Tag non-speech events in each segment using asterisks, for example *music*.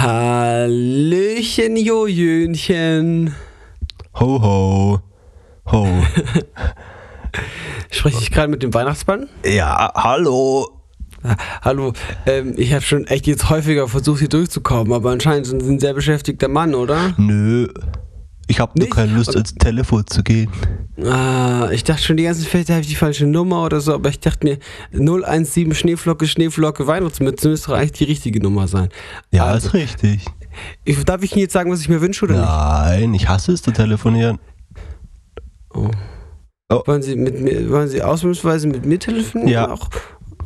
Hallöchen, Jojönchen. Ho, ho. Ho. *laughs* Spreche ich gerade mit dem Weihnachtsmann? Ja, hallo. Ah, Hallo, ähm, ich habe schon echt jetzt häufiger versucht, hier durchzukommen, aber anscheinend sind Sie ein sehr beschäftigter Mann, oder? Nö. Ich hab nur Nicht? keine Lust, ans Telefon zu gehen. Ah, ich dachte schon die ganze Zeit, vielleicht habe ich die falsche Nummer oder so, aber ich dachte mir, 017 Schneeflocke, Schneeflocke, Weihnachtsmütze müsste doch eigentlich die richtige Nummer sein. Ja, Also, ist richtig. ich, darf ich Ihnen jetzt sagen, was ich mir wünsche oder Nein, ich hasse es zu telefonieren. nicht? Oh. Wollen Sie mit mir, wollen Sie ausnahmsweise mit mir telefonieren? Ja. Auch?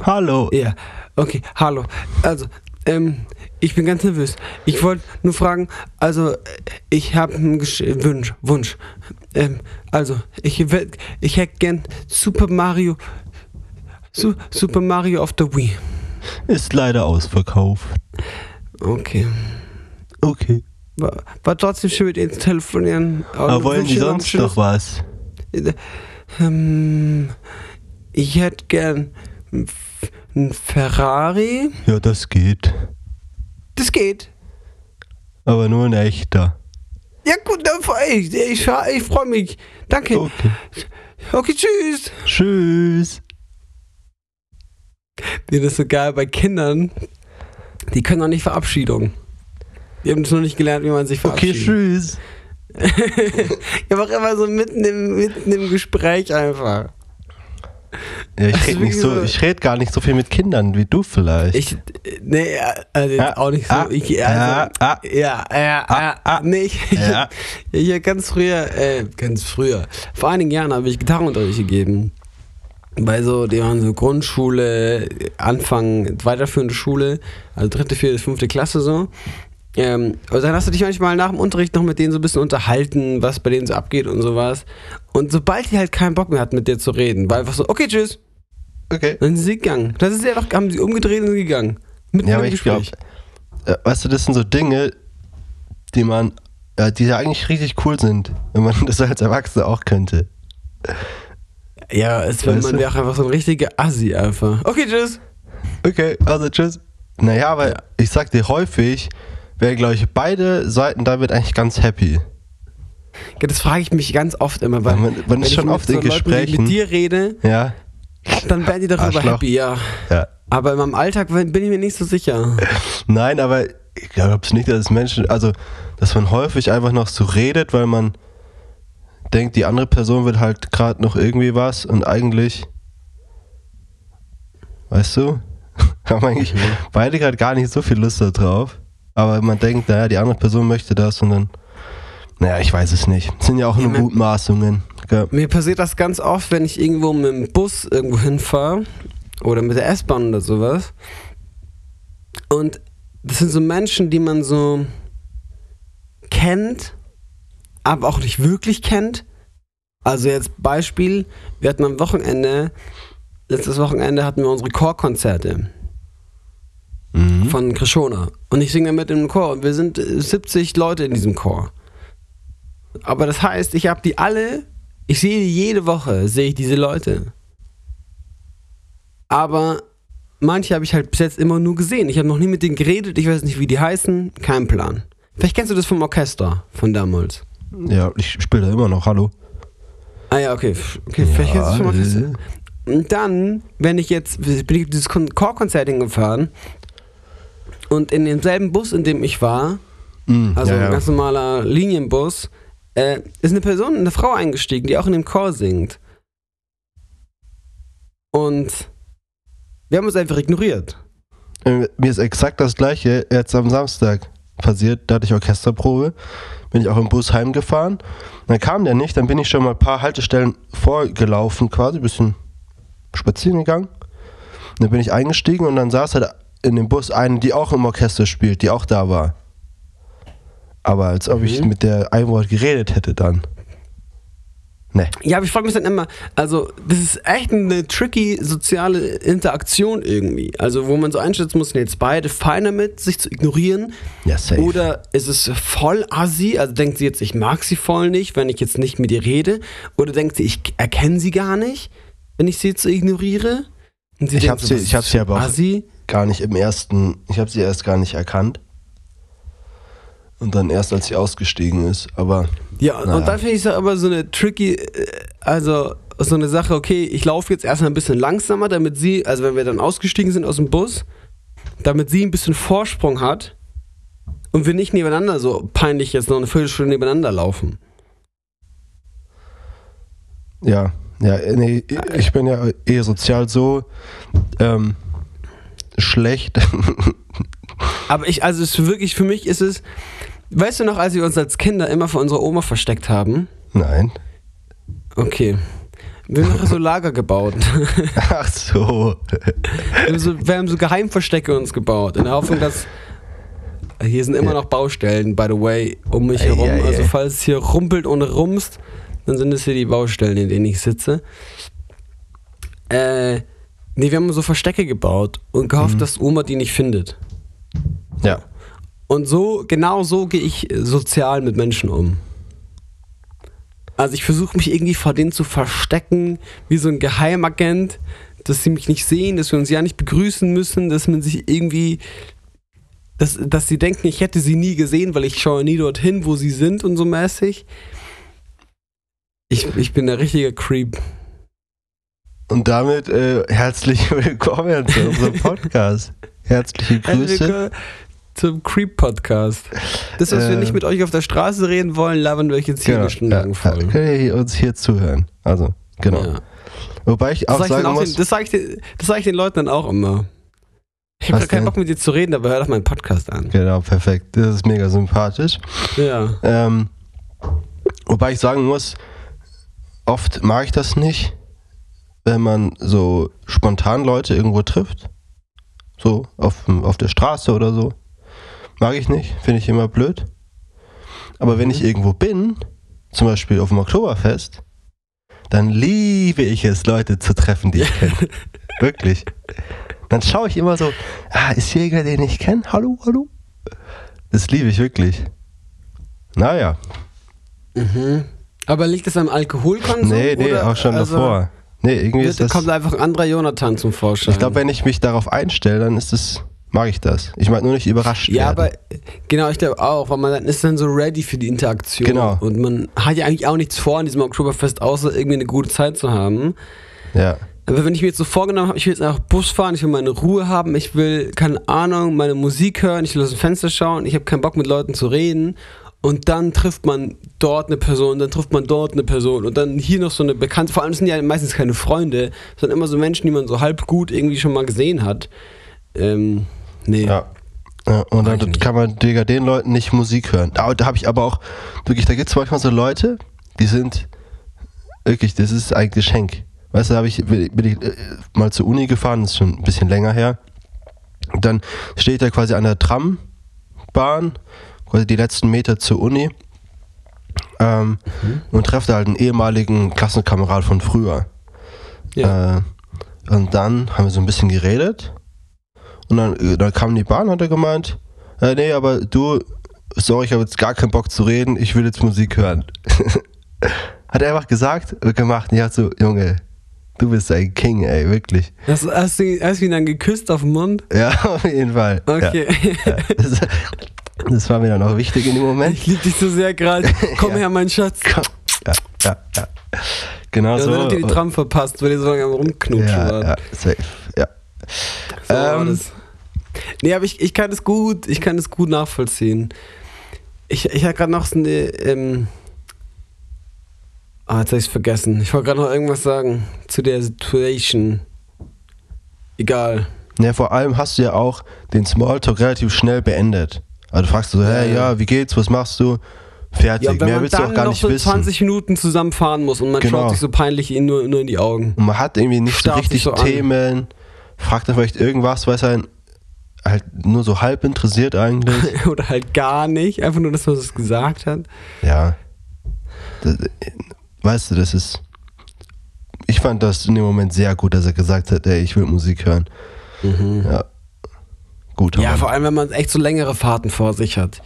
Hallo. Ja, okay, hallo. Also, ähm, ich bin ganz nervös. Ich wollte nur fragen, also, äh, ich habe einen Gesch- Wunsch, Wunsch. Ähm, also, ich, ich hätte gern Super Mario, Su Super Mario auf der Wii. Ist leider ausverkauft. Okay. Okay. War, war trotzdem schön mit Ihnen zu telefonieren. Aber wollen die sonst noch was? Ähm, ich hätte gern ein Ferrari. Ja, das geht. Das geht. Aber nur ein echter. Ja gut, dann ich. Ich, ich freue mich. Danke. Okay. Okay, tschüss. Tschüss. Mir das so geil bei Kindern. Die können noch nicht Verabschiedung. Die haben es noch nicht gelernt, wie man sich Okay, verabschiedet. tschüss. *laughs* ich war immer so mitten im, mitten im Gespräch einfach. Ja, ich Also rede so, ich rede gar nicht so viel mit Kindern wie du vielleicht. Ich, nee, also Ah, auch nicht so. ah, ich, also, ah, ja, ja, ah, ah, nee, ich, ja. ich, ich, ganz früher, äh, ganz früher, vor einigen Jahren habe ich Gitarrenunterricht gegeben. Bei so, die waren so Grundschule, Anfang, weiterführende Schule, also dritte, vierte, fünfte Klasse so. Ähm, und dann hast du dich manchmal nach dem Unterricht noch mit denen so ein bisschen unterhalten, was bei denen so abgeht und sowas. Und sobald die halt keinen Bock mehr hatten, mit dir zu reden, war einfach so, okay, tschüss. Okay. Dann sind sie gegangen. Das ist ja doch, haben sie umgedreht und sind gegangen. Mitten Ja, aber ich glaube, äh, weißt du, das sind so Dinge, die man, äh, die ja eigentlich richtig cool sind, wenn man *laughs* das als Erwachsener auch könnte. Ja, es wenn man wäre auch einfach so ein richtiger Assi einfach. Okay, tschüss. Okay, also tschüss. Naja, aber ich sag dir häufig, wären, glaube ich, beide Seiten damit eigentlich ganz happy. Ja, das frage ich mich ganz oft immer, weil Ja, man- man wenn ist ich schon oft in die Gesprächen. mit dir rede, Ja? dann werden die darüber Arschloch. happy, ja. Ja. Aber in meinem Alltag bin ich mir nicht so sicher. *laughs* Nein, aber ich glaube es nicht, dass Menschen, also, dass man häufig einfach noch so redet, weil man denkt, die andere Person will halt gerade noch irgendwie was und eigentlich, weißt du, *laughs* haben eigentlich beide gerade gar nicht so viel Lust darauf. Aber man denkt, naja, die andere Person möchte das und dann, naja, ich weiß es nicht. Das sind ja auch nur man- Mutmaßungen. gell? Mir passiert das ganz oft, wenn ich irgendwo mit dem Bus irgendwo hinfahre oder mit der S-Bahn oder sowas. Und das sind so Menschen, die man so kennt, aber auch nicht wirklich kennt. Also jetzt Beispiel, wir hatten am Wochenende, letztes Wochenende hatten wir unsere Chorkonzerte Mhm. von Krishona. Und ich singe mit im Chor und wir sind äh, 70 Leute in diesem Chor. Aber das heißt, ich habe die alle, ich sehe die jede Woche, sehe ich diese Leute. Aber manche habe ich halt bis jetzt immer nur gesehen. Ich habe noch nie mit denen geredet, ich weiß nicht, wie die heißen, kein Plan. Vielleicht kennst du das vom Orchester von damals. Ja, ich spiele da immer noch, hallo. Ah ja, okay. okay vielleicht kennst du das vom Orchester. Und dann, wenn ich jetzt, bin ich dieses Kon- Chorkonzert hingefahren und in demselben Bus, in dem ich war, Mhm, also ja, ein ganz normaler Linienbus, äh, ist eine Person, eine Frau eingestiegen, die auch in dem Chor singt. Und wir haben uns einfach ignoriert. Äh, Mir ist exakt das gleiche jetzt am Samstag passiert. Da hatte ich Orchesterprobe. Bin ich auch im Bus heimgefahren. Dann kam der nicht. Dann bin ich schon mal ein paar Haltestellen vorgelaufen, quasi ein bisschen spazieren gegangen. Dann bin ich eingestiegen und dann saß halt in dem Bus eine, die auch im Orchester spielt, die auch da war. Aber als ob ich Mhm. mit der ein Wort geredet hätte dann. Ne. Ja, aber ich frage mich dann immer, also das ist echt eine tricky soziale Interaktion irgendwie. Also wo man so einschätzen muss, sind jetzt beide fein damit, sich zu ignorieren. Ja, safe. Oder ist es voll assi, also denkt sie jetzt, ich mag sie voll nicht, wenn ich jetzt nicht mit ihr rede. Oder denkt sie, ich erkenne sie gar nicht, wenn ich sie jetzt so ignoriere. Und sie Ich denkt hab so, sie- was ich hab sie aber auch- Assi. Gar nicht im ersten, ich habe sie erst gar nicht erkannt. Und dann erst, als sie ausgestiegen ist. Aber Ja, Naja. und dann finde ich es aber so eine tricky, äh, also so eine Sache, okay, ich laufe jetzt erstmal ein bisschen langsamer, damit sie, also wenn wir dann ausgestiegen sind aus dem Bus, damit sie ein bisschen Vorsprung hat und wir nicht nebeneinander so peinlich jetzt noch eine Viertelstunde nebeneinander laufen. ja, ja, nee, ich bin ja eher sozial so ähm, schlecht. *laughs* Aber ich, also es ist wirklich, für mich ist es, weißt du noch, als wir uns als Kinder immer vor unserer Oma versteckt haben? Nein. Okay. Wir haben so Lager gebaut. *laughs* Ach so. Wir haben so, wir haben so Geheimverstecke uns gebaut, in der Hoffnung, dass. Hier sind immer noch Baustellen, by the way, um mich Ei, herum. ei, Also, ei. falls es hier rumpelt und rumst, dann sind es hier die Baustellen, in denen ich sitze. Äh, nee, wir haben so Verstecke gebaut und gehofft, dass Oma die nicht findet. Ja. Und so, genau so gehe ich äh, sozial mit Menschen um. Also ich versuche mich irgendwie vor denen zu verstecken, wie so ein Geheimagent, dass sie mich nicht sehen, dass wir uns ja nicht begrüßen müssen, dass man sich irgendwie, dass, dass sie denken, ich hätte sie nie gesehen, weil ich schaue nie dorthin, wo sie sind und so mäßig. Ich, ich bin der richtige Creep. Und damit äh, herzlich *laughs* willkommen zu unserem Podcast. Herzliche Herzlich Grüße. zum Creep Podcast. Das, was wir Äh, nicht mit euch auf der Straße reden wollen, labern wir euch jetzt hier eine Stunde lang ja, könnt ihr uns hier zuhören. Also, genau. Ja. Wobei ich Das auch sage sagen muss, den, das sag ich, den, das sag ich den Leuten dann auch immer. Ich habe keinen denn? Bock mit dir zu reden, aber hör doch meinen Podcast an. genau, perfekt. Das ist mega sympathisch. Ja. Ähm, wobei ich sagen muss, oft mag ich das nicht, wenn man so spontan Leute irgendwo trifft. So auf, auf der Straße oder so. Mag ich nicht, finde ich immer blöd. Aber wenn ich irgendwo bin, zum Beispiel auf dem Oktoberfest, dann liebe ich es, Leute zu treffen, die ich kenne. *laughs* Wirklich. Dann schaue ich immer so, ah, ist hier irgendwer, den ich kenne? Hallo, hallo? Das liebe ich wirklich. Naja, Mhm. Aber liegt das am Alkoholkonsum? nee, nee, oder? auch schon also, davor. Nee, irgendwie ist Da das. kommt einfach ein anderer Jonathan zum Vorschein. Ich glaube, wenn ich mich darauf einstelle, dann ist es, mag ich das. Ich mag nur nicht überrascht ja, werden. aber genau, ich glaube auch, weil man dann ist dann so ready für die Interaktion. Genau. Und man hat ja eigentlich auch nichts vor an diesem Oktoberfest, außer irgendwie eine gute Zeit zu haben. Ja, Aber wenn ich mir jetzt so vorgenommen habe, ich will jetzt einfach Bus fahren, ich will meine Ruhe haben, ich will, keine Ahnung, meine Musik hören, ich will aus dem Fenster schauen, ich habe keinen Bock mit Leuten zu reden. Und dann trifft man dort eine Person, dann trifft man dort eine Person und dann hier noch so eine Bekannte. Vor allem sind ja meistens keine Freunde, sondern immer so Menschen, die man so halb gut irgendwie schon mal gesehen hat. Ähm, nee. ja. ja und dann kann man Digga, den Leuten nicht Musik hören. Da, da habe ich aber auch, wirklich, da gibt es manchmal so Leute, die sind, wirklich, das ist ein Geschenk. Weißt du, da ich, bin bin ich äh, mal zur Uni gefahren, das ist schon ein bisschen länger her. Und dann stehe ich da quasi an der Trambahn, quasi die letzten Meter zur Uni. Ähm, Und treffe da halt einen ehemaligen Klassenkamerad von früher. Ja. Äh, und dann haben wir so ein bisschen geredet. Und dann, äh, dann kam die Bahn, hat er gemeint, äh, nee, aber du, sorry, ich habe jetzt gar keinen Bock zu reden, ich will jetzt Musik hören. *laughs* hat er einfach gesagt und gemacht. Und ich dachte so, Junge, du bist ein King, ey, wirklich. Hast, hast, du, hast du ihn dann geküsst auf den Mund? Ja, *laughs* auf jeden Fall. Okay. Ja, *laughs* ja. Das, das war mir dann auch wichtig in dem Moment. Ich liebe dich so sehr gerade. *laughs* Komm Ja. her, mein Schatz. Ja, ja, ja. Genau Ja, so. dann habt ihr die Tram verpasst, weil ihr so lange am Rumknutschen ja, wart. ja, safe, ja. So Ähm, das. Nee, aber ich, ich kann es gut, ich kann es gut nachvollziehen. Ich, ich hatte gerade noch so eine, ähm, ah, jetzt habe ich es vergessen. Ich wollte gerade noch irgendwas sagen zu der Situation. Egal. Ja, vor allem hast du ja auch den Smalltalk relativ schnell beendet. Also du fragst so, hey, Ja, wie geht's, was machst du? Fertig, Ja, wenn mehr man willst du auch gar noch nicht so wissen. 20 Minuten zusammenfahren muss und man Genau. schaut sich so peinlich in, nur, nur in die Augen. Und man hat irgendwie nicht so Starrt sich richtig so an. Themen, fragt dann vielleicht irgendwas, es einen halt nur so halb interessiert eigentlich. *laughs* Oder halt gar nicht. Einfach nur, dass man es gesagt hat. ja. Das, weißt du, das ist. Ich fand das in dem Moment sehr gut, dass er gesagt hat, ey, ich will Musik hören. Ja. Gut, Mhm. Ja, aber vor allem, wenn man echt so längere Fahrten vor sich hat.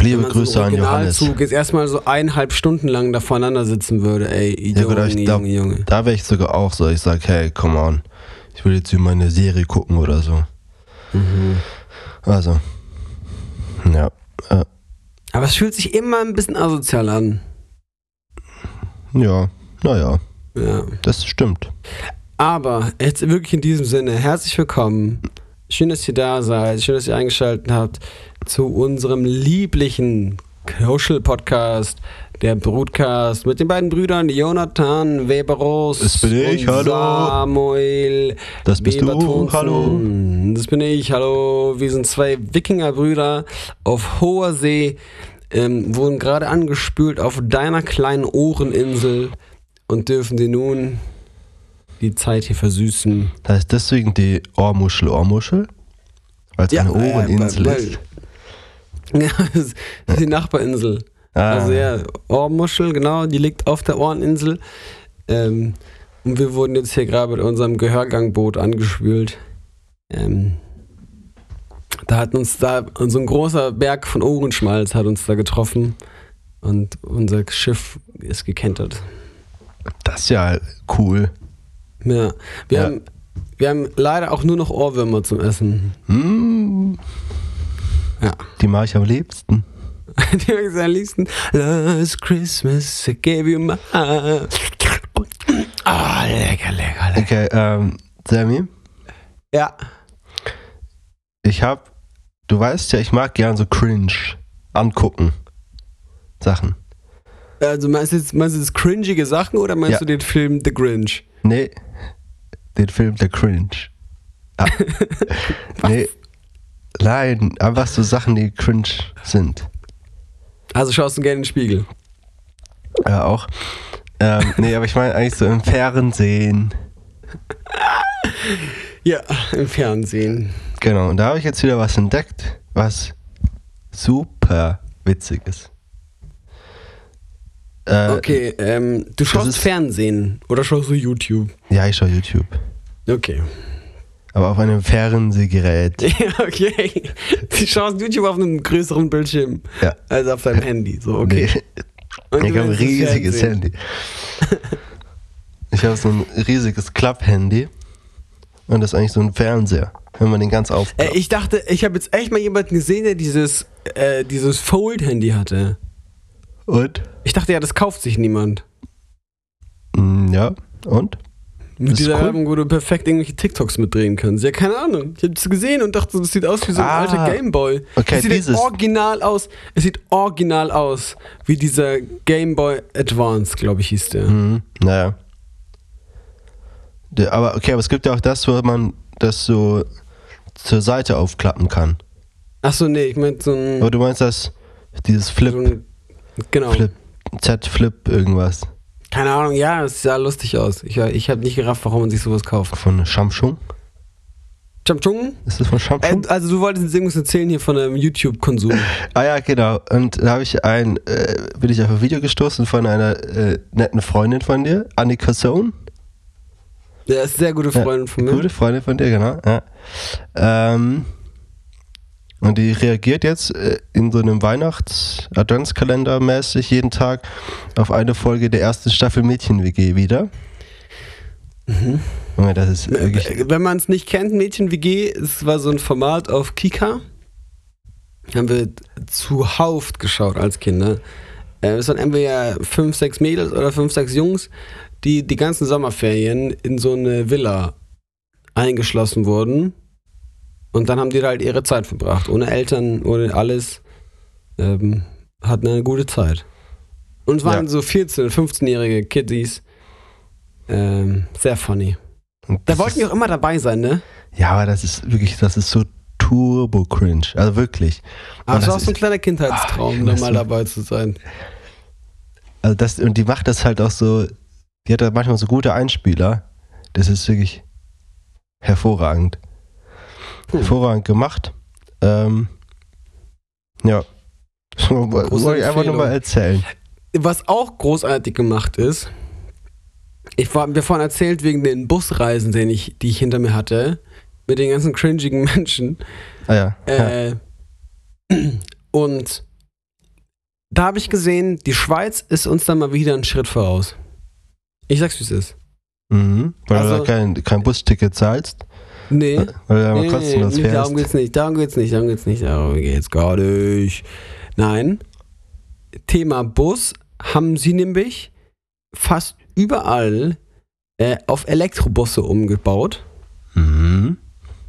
Liebe so Grüße im an Johannes. Originalzug jetzt erstmal so eineinhalb Stunden lang da voneinander sitzen würde, ey, Ja, Junge, gut, aber ich Junge, Junge. Da wäre ich sogar auch so. Ich sag, hey, come on. Ich will jetzt hier meine Serie gucken oder so. Mhm. Also. Ja. Äh, Aber es fühlt sich immer ein bisschen asozial an. Ja, naja, Ja. das stimmt. Aber jetzt wirklich in diesem Sinne, herzlich willkommen. Schön, dass ihr da seid. Schön, dass ihr eingeschaltet habt zu unserem lieblichen Social Podcast, der Brutcast mit den beiden Brüdern Jonathan Weberos Das bin ich, hallo. Samuel Das bist du, hallo. Das bin ich, hallo. Wir sind zwei Wikingerbrüder auf hoher See, ähm, wurden gerade angespült auf deiner kleinen Ohreninsel und dürfen dir nun die Zeit hier versüßen. Da ist deswegen die Ohrmuschel Ohrmuschel, weil es eine Ohreninsel äh, ist. *laughs* Ja, das ist die Nachbarinsel. Ah. Also ja, Ohrmuschel, genau, die liegt auf der Ohreninsel. Ähm, und wir wurden jetzt hier gerade mit unserem Gehörgangboot angespült. Ähm, da hat uns da so ein großer Berg von Ohrenschmalz hat uns da getroffen und unser Schiff ist gekentert. Das ist ja cool. Ja, wir, Ja. Haben, wir haben leider auch nur noch Ohrwürmer zum Essen. Hm, Ja. die mache ich am liebsten. *laughs* Die mag ich am liebsten. Last Christmas I gave you my heart. Ah, lecker, lecker, lecker. Okay, ähm, Sammy, Ja. ich hab, du weißt ja, ich mag gern so cringe angucken. Sachen. Also meinst du jetzt, meinst du jetzt cringige Sachen oder meinst Ja. du den Film The Grinch? Nee, den Film der Cringe. Ah. *laughs* nee, nein, einfach so Sachen, die cringe sind. Also schaust du gerne in den Spiegel. Ja, auch. Ähm, nee, aber ich meine eigentlich so im Fernsehen. *laughs* Ja, im Fernsehen. Genau, und da habe ich jetzt wieder was entdeckt, was super witzig ist. Äh, Okay, ähm, du schaust ist- Fernsehen oder schaust du YouTube? Ja, ich schaue YouTube. Okay. Aber auf einem Fernsehgerät. *laughs* Ja, okay. Du schaust YouTube auf einem größeren Bildschirm Ja. als auf deinem Handy. So, *laughs* okay. *laughs* Nee, ich habe ein riesiges. Handy. Ich habe so ein riesiges Klapp-Handy. Und das ist eigentlich so ein Fernseher, wenn man den ganz Äh, aufklappt. ich dachte, ich habe jetzt echt mal jemanden gesehen, der dieses, äh, dieses Fold-Handy hatte. Und? Ich dachte ja, das kauft sich niemand. Mm, Ja, und? Mit Das dieser cool. Werbung, wo du perfekt irgendwelche TikToks mitdrehen kannst. Ja, keine Ahnung. Ich habe das gesehen und dachte, das sieht aus wie so ein Ah. alter Gameboy. Okay, es sieht dieses- original aus. Es sieht original aus, wie dieser Gameboy Advance, glaube ich, hieß der. Mhm, naja. Der, aber okay, aber es gibt ja auch das, wo man das so zur Seite aufklappen kann. Achso, nee, ich meinte so ein. Aber du meinst das, dieses Flip, so ein genau. Flip, Z-Flip irgendwas Keine Ahnung, ja, es sah lustig aus. Ich, ich habe nicht gerafft, warum man sich sowas kauft. von Samsung? Chamchung? Ist das von Äh, Samsung? also, du wolltest irgendwas erzählen hier von einem YouTube-Konsum. Ah ja, genau. Und da habe ich ein, äh, bin ich auf ein Video gestoßen von einer äh, netten Freundin von dir, Annika Sohn. Der ist eine sehr gute Freundin von mir. Gute Freundin von dir, genau. Ja. Ähm, und die reagiert jetzt äh, in so einem Weihnachts-Adventskalender mäßig jeden Tag auf eine Folge der ersten Staffel Mädchen-WG wieder. Junge, das ist wirklich. Äh, Wenn man es nicht kennt, Mädchen WG, es war so ein Format auf Kika. Haben wir zuhauft geschaut als Kinder. Äh, Es waren entweder fünf, sechs Mädels oder fünf, sechs Jungs, die die ganzen Sommerferien in so eine Villa eingeschlossen wurden. Und dann haben die da halt ihre Zeit verbracht. Ohne Eltern, ohne alles. Ähm, hatten eine gute Zeit. Und es waren Ja. so 14-, 15-jährige Kiddies. Ähm, sehr funny. Da wollten die auch immer dabei sein, ne? Ja, aber das ist wirklich, das ist so turbo cringe. Also wirklich. Aber es war auch so ein kleiner Kindheitstraum, Ah, da mal dabei zu sein. Also das, und die macht das halt auch so, die hat da manchmal so gute Einspieler. Das ist wirklich hervorragend. Hervorragend gemacht. Ähm, ja. *laughs* Wollte ich einfach nur mal erzählen. Was auch großartig gemacht ist, ich war mir vorhin erzählt wegen den Busreisen, den ich, die ich hinter mir hatte, mit den ganzen cringigen *laughs* Menschen. Ah ja. ja. Äh, *clears throat* und da habe ich gesehen, die Schweiz ist uns dann mal wieder einen Schritt voraus. Ich sag's, wie es ist. Mhm. Weil also- du da kein, kein Busticket zahlst. Nee. Weil du da mal Nee, kostenlos nee, fährst. darum geht's nicht, darum geht's nicht, darum geht's nicht, darum geht's gar nicht. Nein, Thema Bus haben sie nämlich fast überall äh, auf Elektrobusse umgebaut. Mhm.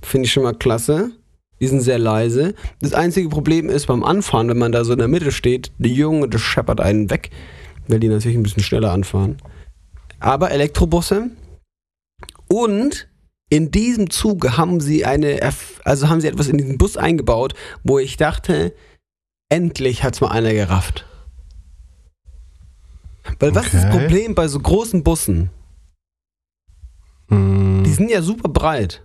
Finde ich schon mal klasse. Die sind sehr leise. Das einzige Problem ist beim Anfahren, wenn man da so in der Mitte steht, die Junge, das scheppert einen weg, weil die natürlich ein bisschen schneller anfahren. Aber Elektrobusse. Und in diesem Zuge haben sie eine, also haben sie etwas in diesen Bus eingebaut, wo ich dachte, endlich hat's mal einer gerafft. Weil was ist das Okay. Problem bei so großen Bussen? Mhm. Die sind ja super breit.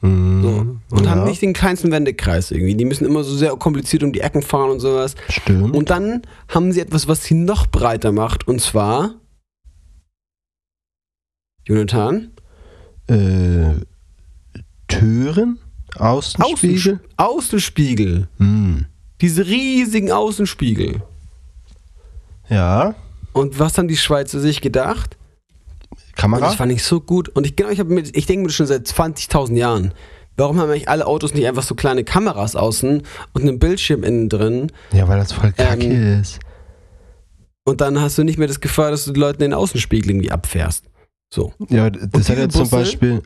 Mhm. So. Und ja, haben nicht den kleinsten Wendekreis irgendwie. Die müssen immer so sehr kompliziert um die Ecken fahren und sowas. Stimmt. Und dann haben sie etwas, was sie noch breiter macht. Und zwar. Jonathan? Äh, Türen? Außenspiegel? Außenspiegel. Außenspiegel. Hm. Diese riesigen Außenspiegel. Ja. Und was haben die Schweizer sich gedacht? Und Kamera? das fand ich so gut. Und ich, genau, ich, ich denke mir schon seit 20.000 Jahren. Warum haben eigentlich alle Autos nicht einfach so kleine Kameras außen und einen Bildschirm innen drin? Ja, weil das voll kacke Ähm, ist. Und dann hast du nicht mehr das Gefahr, dass du die Leute in den Außenspiegel irgendwie abfährst. So. Ja, das hat ja zum Busse? Beispiel,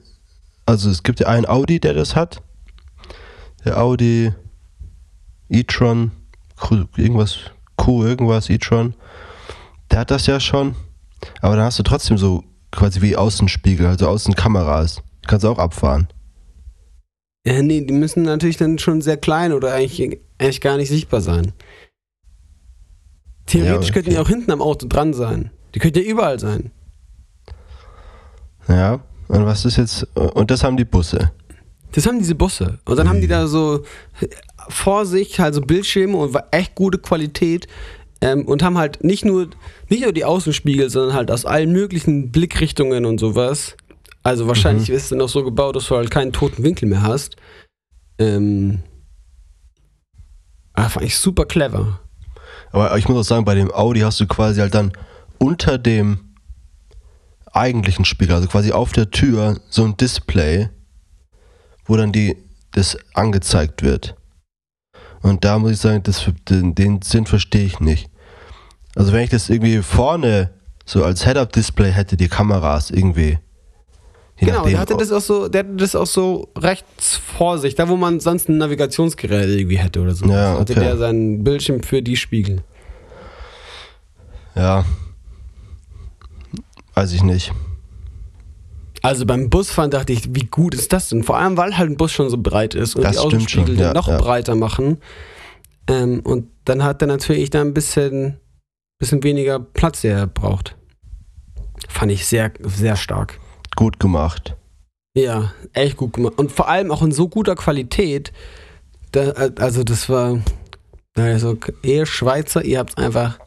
also es gibt ja einen Audi, der das hat. Der Audi e-tron, Q- irgendwas, Q, irgendwas, e-tron. Der hat das ja schon. Aber dann hast du trotzdem so quasi wie Außenspiegel, also Außenkameras. Kannst du auch abfahren. Ja, nee, die müssen natürlich dann schon sehr klein oder eigentlich, eigentlich gar nicht sichtbar sein. Theoretisch Ja, könnten die okay. auch hinten am Auto dran sein. Die könnten ja überall sein. Ja. Und was ist jetzt, und das haben die Busse. Das haben diese Busse. Und dann haben die da so vor sich halt so Bildschirme und war echt gute Qualität. Ähm, und haben halt nicht nur, nicht nur die Außenspiegel, sondern halt aus allen möglichen Blickrichtungen und sowas. Also wahrscheinlich ist es dann auch so gebaut, dass du halt keinen toten Winkel mehr hast. Ähm, ah, fand ich super clever. Aber ich muss auch sagen, bei dem Audi hast du quasi halt dann unter dem eigentlichen Spiegel, also quasi auf der Tür, so ein Display, wo dann die, das angezeigt wird. Und da muss ich sagen, das, den, den Sinn verstehe ich nicht. Also wenn ich das irgendwie vorne so als Head-Up-Display hätte, die Kameras irgendwie. Genau, nachdem, der hatte das auch so, der hatte das auch so rechts vor sich, da wo man sonst ein Navigationsgerät irgendwie hätte oder so. Ja, Hatte okay. der seinen Bildschirm für die Spiegel. Ja. Weiß ich nicht. Also beim Busfahren dachte ich, wie gut ist das denn? Vor allem, weil halt ein Bus schon so breit ist und Das die Außenspiegel schon, den ja, noch ja. breiter machen. Ähm, und dann hat er natürlich da ein bisschen, bisschen weniger Platz, der er braucht. Fand ich sehr, sehr stark. Gut gemacht. Ja, echt gut gemacht. Und vor allem auch in so guter Qualität. Da, also das war, also ihr Schweizer, ihr habt einfach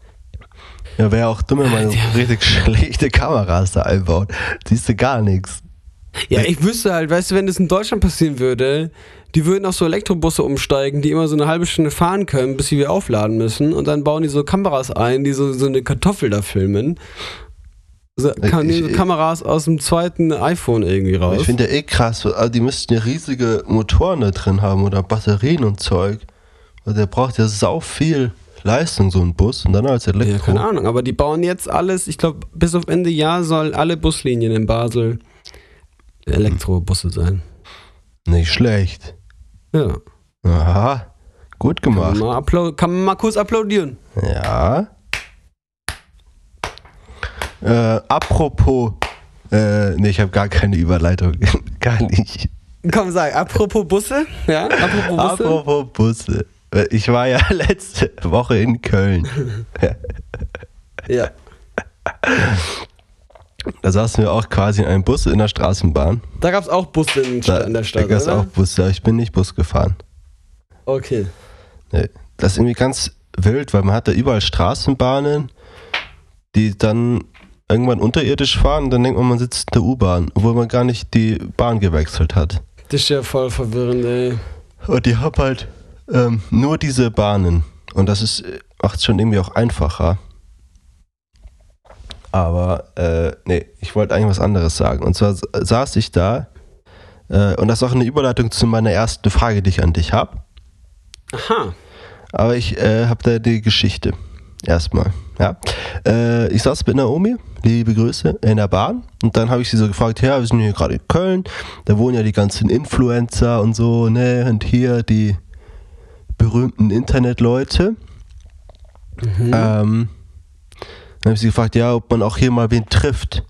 Ja, wäre auch dumm, wenn man so richtig schlechte Kameras da einbaut. Siehst du gar nichts. Ja, ich wüsste halt, weißt du, wenn das in Deutschland passieren würde, die würden auf so Elektrobusse umsteigen, die immer so eine halbe Stunde fahren können, bis sie wieder aufladen müssen. Und dann bauen die so Kameras ein, die so, so eine Kartoffel da filmen. So, kann, Ich- so Kameras aus dem zweiten iPhone irgendwie raus. Ich finde ja eh krass, also die müssten ja riesige Motoren da drin haben oder Batterien und Zeug. Weil der braucht ja sau viel Leistung, so ein Bus. Und dann als ja, Elektro. keine Ahnung, aber die bauen jetzt alles, ich glaube, bis auf Ende Jahr sollen alle Buslinien in Basel Elektrobusse sein. Nicht schlecht. Ja. Aha. Gut Kann man, gemacht. mal kann man mal kurz applaudieren. Ja. Äh, apropos. Äh, nee, ich habe gar keine Überleitung. *laughs* gar nicht. Komm, sag, apropos Busse, ja, apropos Busse. Apropos Busse. Äh, Ich war ja *laughs* letzte Woche in Köln. *laughs* Ja. Da saßen wir auch quasi in einem Bus in der Straßenbahn. Da gab es auch Busse in, Da, in der Stadt, da gab's oder? auch Bus, ja, ich bin nicht Bus gefahren. Okay. Nee. Das ist irgendwie ganz wild, weil man hat da überall Straßenbahnen, die dann irgendwann unterirdisch fahren und dann denkt man, man sitzt in der U-Bahn, obwohl man gar nicht die Bahn gewechselt hat. Das ist ja voll verwirrend, ey. Und die haben halt ähm, nur diese Bahnen. Und das ist macht es schon irgendwie auch einfacher. Aber äh, nee, ich wollte eigentlich was anderes sagen. Und zwar sa- saß ich da, äh, und das ist auch eine Überleitung zu meiner ersten Frage, die ich an dich habe. Aha. Aber ich äh, habe da die Geschichte. Erstmal, ja. Äh, ich saß mit Naomi, liebe Grüße, in der Bahn. Und dann habe ich sie so gefragt, ja, wir sind hier gerade in Köln. Da wohnen ja die ganzen Influencer und so, ne? Und hier die berühmten Internetleute. Mhm. Ähm, dann habe ich sie gefragt, ja, ob man auch hier mal wen trifft.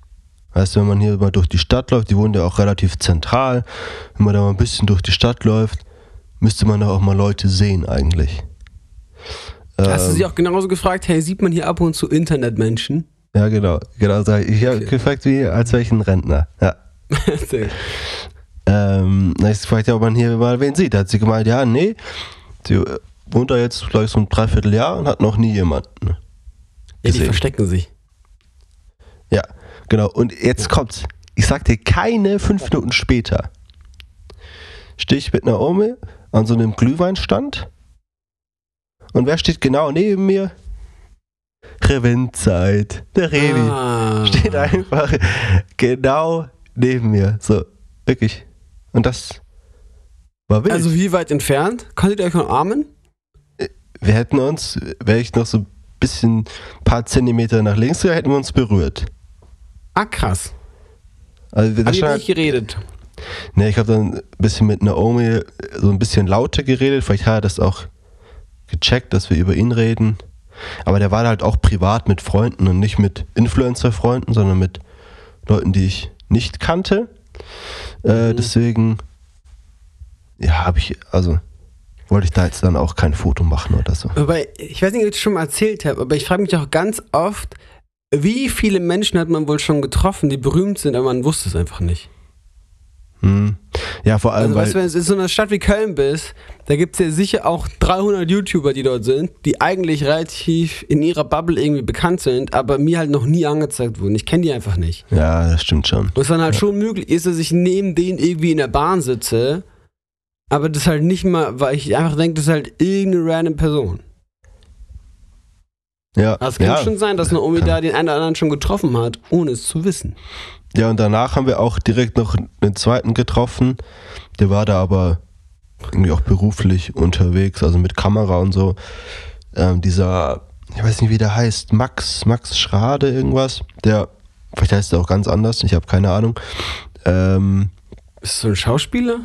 Weißt du, wenn man hier mal durch die Stadt läuft, die wohnen ja auch relativ zentral. Wenn man da mal ein bisschen durch die Stadt läuft, müsste man da auch mal Leute sehen eigentlich. Hast du Ähm, sie auch genauso gefragt, hey, sieht man hier ab und zu Internetmenschen? Ja, genau. genau sag ich habe gefragt, wie, als wäre ich ein Rentner. Ja. *laughs* Ähm, ich sie gefragt, ja, ob man hier mal wen sieht. Da hat sie gemeint, ja, nee. Sie äh, wohnt da jetzt, glaube ich, so ein Dreivierteljahr und hat noch nie jemanden. ja, die verstecken sich. Ja, genau. Und jetzt kommt's. Ich sag dir, keine fünf Minuten später stehe ich mit Naomi an so einem Glühweinstand. Und wer steht genau neben mir? Reventzeit. Der Revi. Ah. Steht einfach genau neben mir. So, wirklich. Und das war wild. Also wie weit entfernt? Konntet ihr euch umarmen? wir hätten uns, wäre ich noch so ein bisschen, paar Zentimeter nach links, gegangen, hätten wir uns berührt. Ah, krass. Also ihr stand- nicht geredet? Ne, ich habe dann ein bisschen mit Naomi so ein bisschen lauter geredet. Vielleicht hat er das auch gecheckt, dass wir über ihn reden. Aber der war halt auch privat mit Freunden und nicht mit Influencer-Freunden, sondern mit Leuten, die ich nicht kannte. Äh, deswegen, ja, habe ich, also wollte ich da jetzt dann auch kein Foto machen oder so. Wobei, ich weiß nicht, ob ich das schon mal erzählt habe, aber ich frage mich auch ganz oft, wie viele Menschen hat man wohl schon getroffen, die berühmt sind, aber man wusste es einfach nicht. Hm. Ja, vor allem, Also, weißt du, weil, wenn du in so einer Stadt wie Köln bist, da gibt es ja sicher auch 300 YouTuber, die dort sind, die eigentlich relativ in ihrer Bubble irgendwie bekannt sind, aber mir halt noch nie angezeigt wurden. Ich kenne die einfach nicht. ja, das stimmt schon. Und es dann halt schon möglich ist, dass ich neben denen irgendwie in der Bahn sitze, aber das halt nicht mal, weil ich einfach denke, das ist halt irgendeine random Person. Ja, Also es kann ja. schon sein, dass Naomi kann. da den einen oder anderen schon getroffen hat, ohne es zu wissen. Ja, und danach haben wir auch direkt noch einen zweiten getroffen. Der war da aber irgendwie auch beruflich unterwegs, also mit Kamera und so. Ähm, dieser, ich weiß nicht, wie der heißt, Max, Max Schrade irgendwas. Der, vielleicht heißt er auch ganz anders, ich habe keine Ahnung. Ähm, Ist das so ein Schauspieler?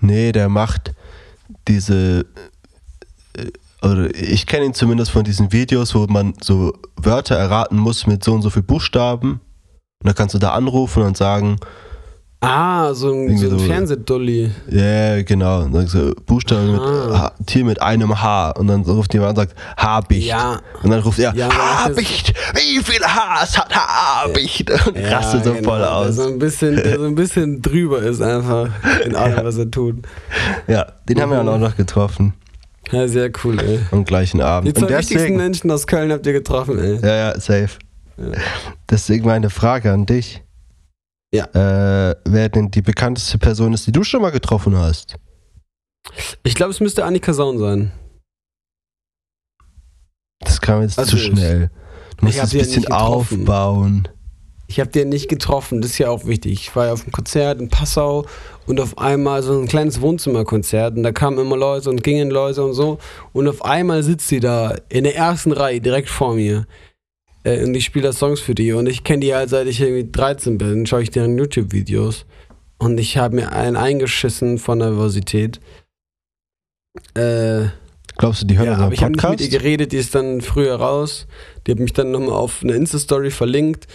Nee, der macht diese, äh, oder ich kenne ihn zumindest von diesen Videos, wo man so Wörter erraten muss mit so und so viel Buchstaben. Und dann kannst du da anrufen und sagen, Ah, so ein, so ein so- Fernsehdolly. Ja, genau. Und dann so Buchstaben mit Ah. H, Tier mit einem H. Und dann ruft jemand und sagt Habicht. Ja. Und dann ruft er Ja, Habicht. Wie viele Hs hat Habicht? Und rastet so voll Der aus. so ein bisschen, der so ein bisschen drüber ist einfach in allem, was er tut. Ja, den haben wir dann auch noch getroffen. Ja, sehr cool, ey. Am gleichen Die Abend. zwei Und wichtigsten deswegen, Menschen aus Köln habt ihr getroffen, ey. ja, ja, safe. Ja. Deswegen meine Frage an dich. Ja. Äh, wer denn die bekannteste Person ist, die du schon mal getroffen hast? Ich glaube, es müsste Annika Saun sein. Das kam jetzt Also zu schnell. Du musst es ein ja bisschen aufbauen. Ich habe den nicht getroffen, das ist ja auch wichtig. Ich war ja auf einem Konzert in Passau und auf einmal so ein kleines Wohnzimmerkonzert und da kamen immer Leute und gingen Leute und so und auf einmal sitzt sie da in der ersten Reihe direkt vor mir äh, und ich spiele da Songs für die und ich kenne die halt seit ich irgendwie 13 bin, schaue ich deren YouTube-Videos und ich habe mir einen eingeschissen von Nervosität. Äh, Glaubst du, die hören ja, unseren aber ich habe nicht mit Podcast? ihr geredet, die ist dann früher raus. Die hat mich dann nochmal auf eine Insta-Story verlinkt,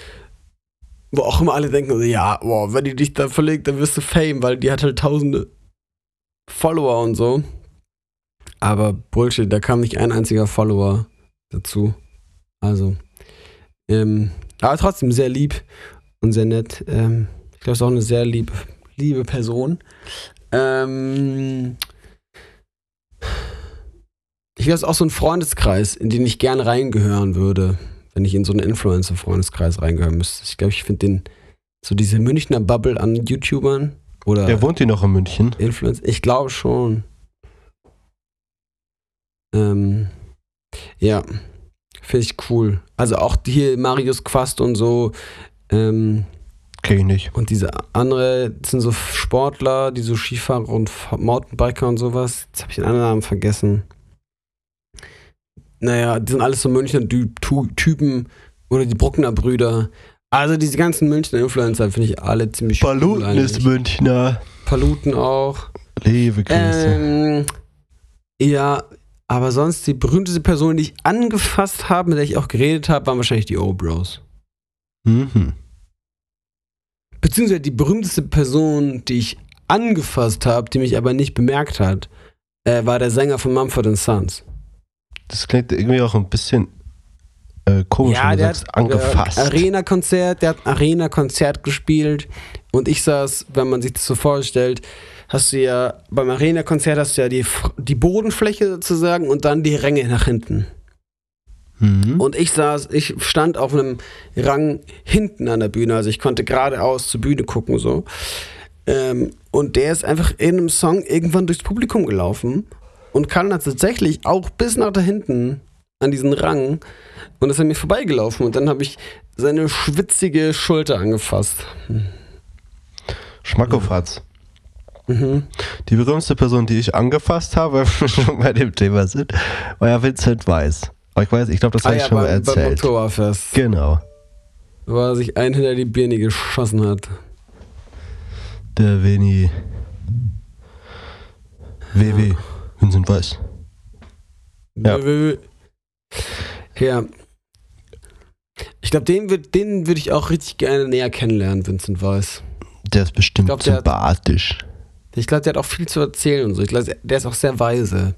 wo auch immer alle denken, so, ja, wow, wenn die dich da verlinkt, dann wirst du Fame, weil die hat halt tausende Follower und so. Aber Bullshit, da kam nicht ein einziger Follower dazu. Also, ähm, aber trotzdem sehr lieb und sehr nett. Ähm, ich glaube, es ist auch eine sehr liebe, liebe Person. Ähm, ich glaube, es ist auch so ein Freundeskreis, in den ich gern reingehören würde, wenn ich in so einen Influencer-Freundeskreis reingehören müsste. Ich glaube, ich finde den, so diese Münchner Bubble an YouTubern oder Der wohnt hier noch in München. Influencer, ich glaube schon. Ähm, ja, finde ich cool. Also auch hier Marius Quast und so. Ähm, Kenn ich nicht. und diese andere das sind so Sportler, die so Skifahrer und Mountainbiker und sowas. Jetzt habe ich den anderen Namen vergessen. naja, die sind alles so Münchner Ty Ty Typen oder die Bruckner Brüder. Also diese ganzen Münchner Influencer finde ich alle ziemlich Paluten cool ist Münchner. Paluten auch. Liebe Grüße. Ähm, ja, aber sonst die berühmteste Person, die ich angefasst habe, mit der ich auch geredet habe, waren wahrscheinlich die O-Bros. Mhm. Beziehungsweise die berühmteste Person, die ich angefasst habe, die mich aber nicht bemerkt hat, äh, war der Sänger von Mumford Sons. Das klingt irgendwie auch ein bisschen äh, komisch, wenn du der sagst, hat angefasst. Äh, Arena-Konzert, der hat Arena-Konzert gespielt und ich saß, wenn man sich das so vorstellt, hast du ja beim Arena-Konzert hast du ja die, die Bodenfläche sozusagen und dann die Ränge nach hinten. mhm. Und ich saß, ich stand auf einem Rang hinten an der Bühne, also ich konnte geradeaus zur Bühne gucken so. Ähm, und der ist einfach in einem Song irgendwann durchs Publikum gelaufen und kam dann tatsächlich auch bis nach da hinten an diesen Rang und ist an mir vorbeigelaufen und dann habe ich seine schwitzige Schulter angefasst. Schmackofatz. Mhm. Die berühmteste Person, die ich angefasst habe, *laughs* weil wir schon bei dem Thema sind, war ja Vincent Weiss. Aber ich weiß, ich glaube, das habe ich schon mal beim, beim erzählt. Oktoberfest, Genau. wo er sich einen hinter die Birne geschossen hat. Der Veni. WW. Vincent Weiss. Ja. Ja. Ich glaube, den, würd- den würde ich auch richtig gerne näher kennenlernen, Vincent Weiss. Der ist bestimmt glaub, der sympathisch. Ich glaube, der hat auch viel zu erzählen und so. Ich glaube, der ist auch sehr weise,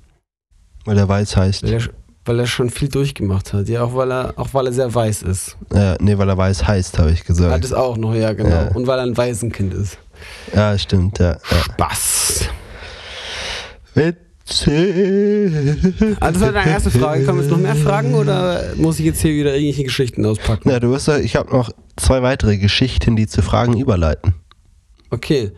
Weil der Weiß heißt. weil er, weil er schon viel durchgemacht hat. Ja, auch weil er, auch weil er sehr weiß ist. Äh, nee, weil er Weiß heißt, habe ich Hat gesagt. es auch noch, ja, genau. Ja. Und weil er ein Waisenkind ist. Ja, stimmt, ja. ja. Spaß. Witzig. Also, das war deine erste Frage. Kommen jetzt noch mehr Fragen oder muss ich jetzt hier wieder irgendwelche Geschichten auspacken? Ja, du wirst ja, ich habe noch zwei weitere Geschichten, die zu Fragen überleiten. Okay.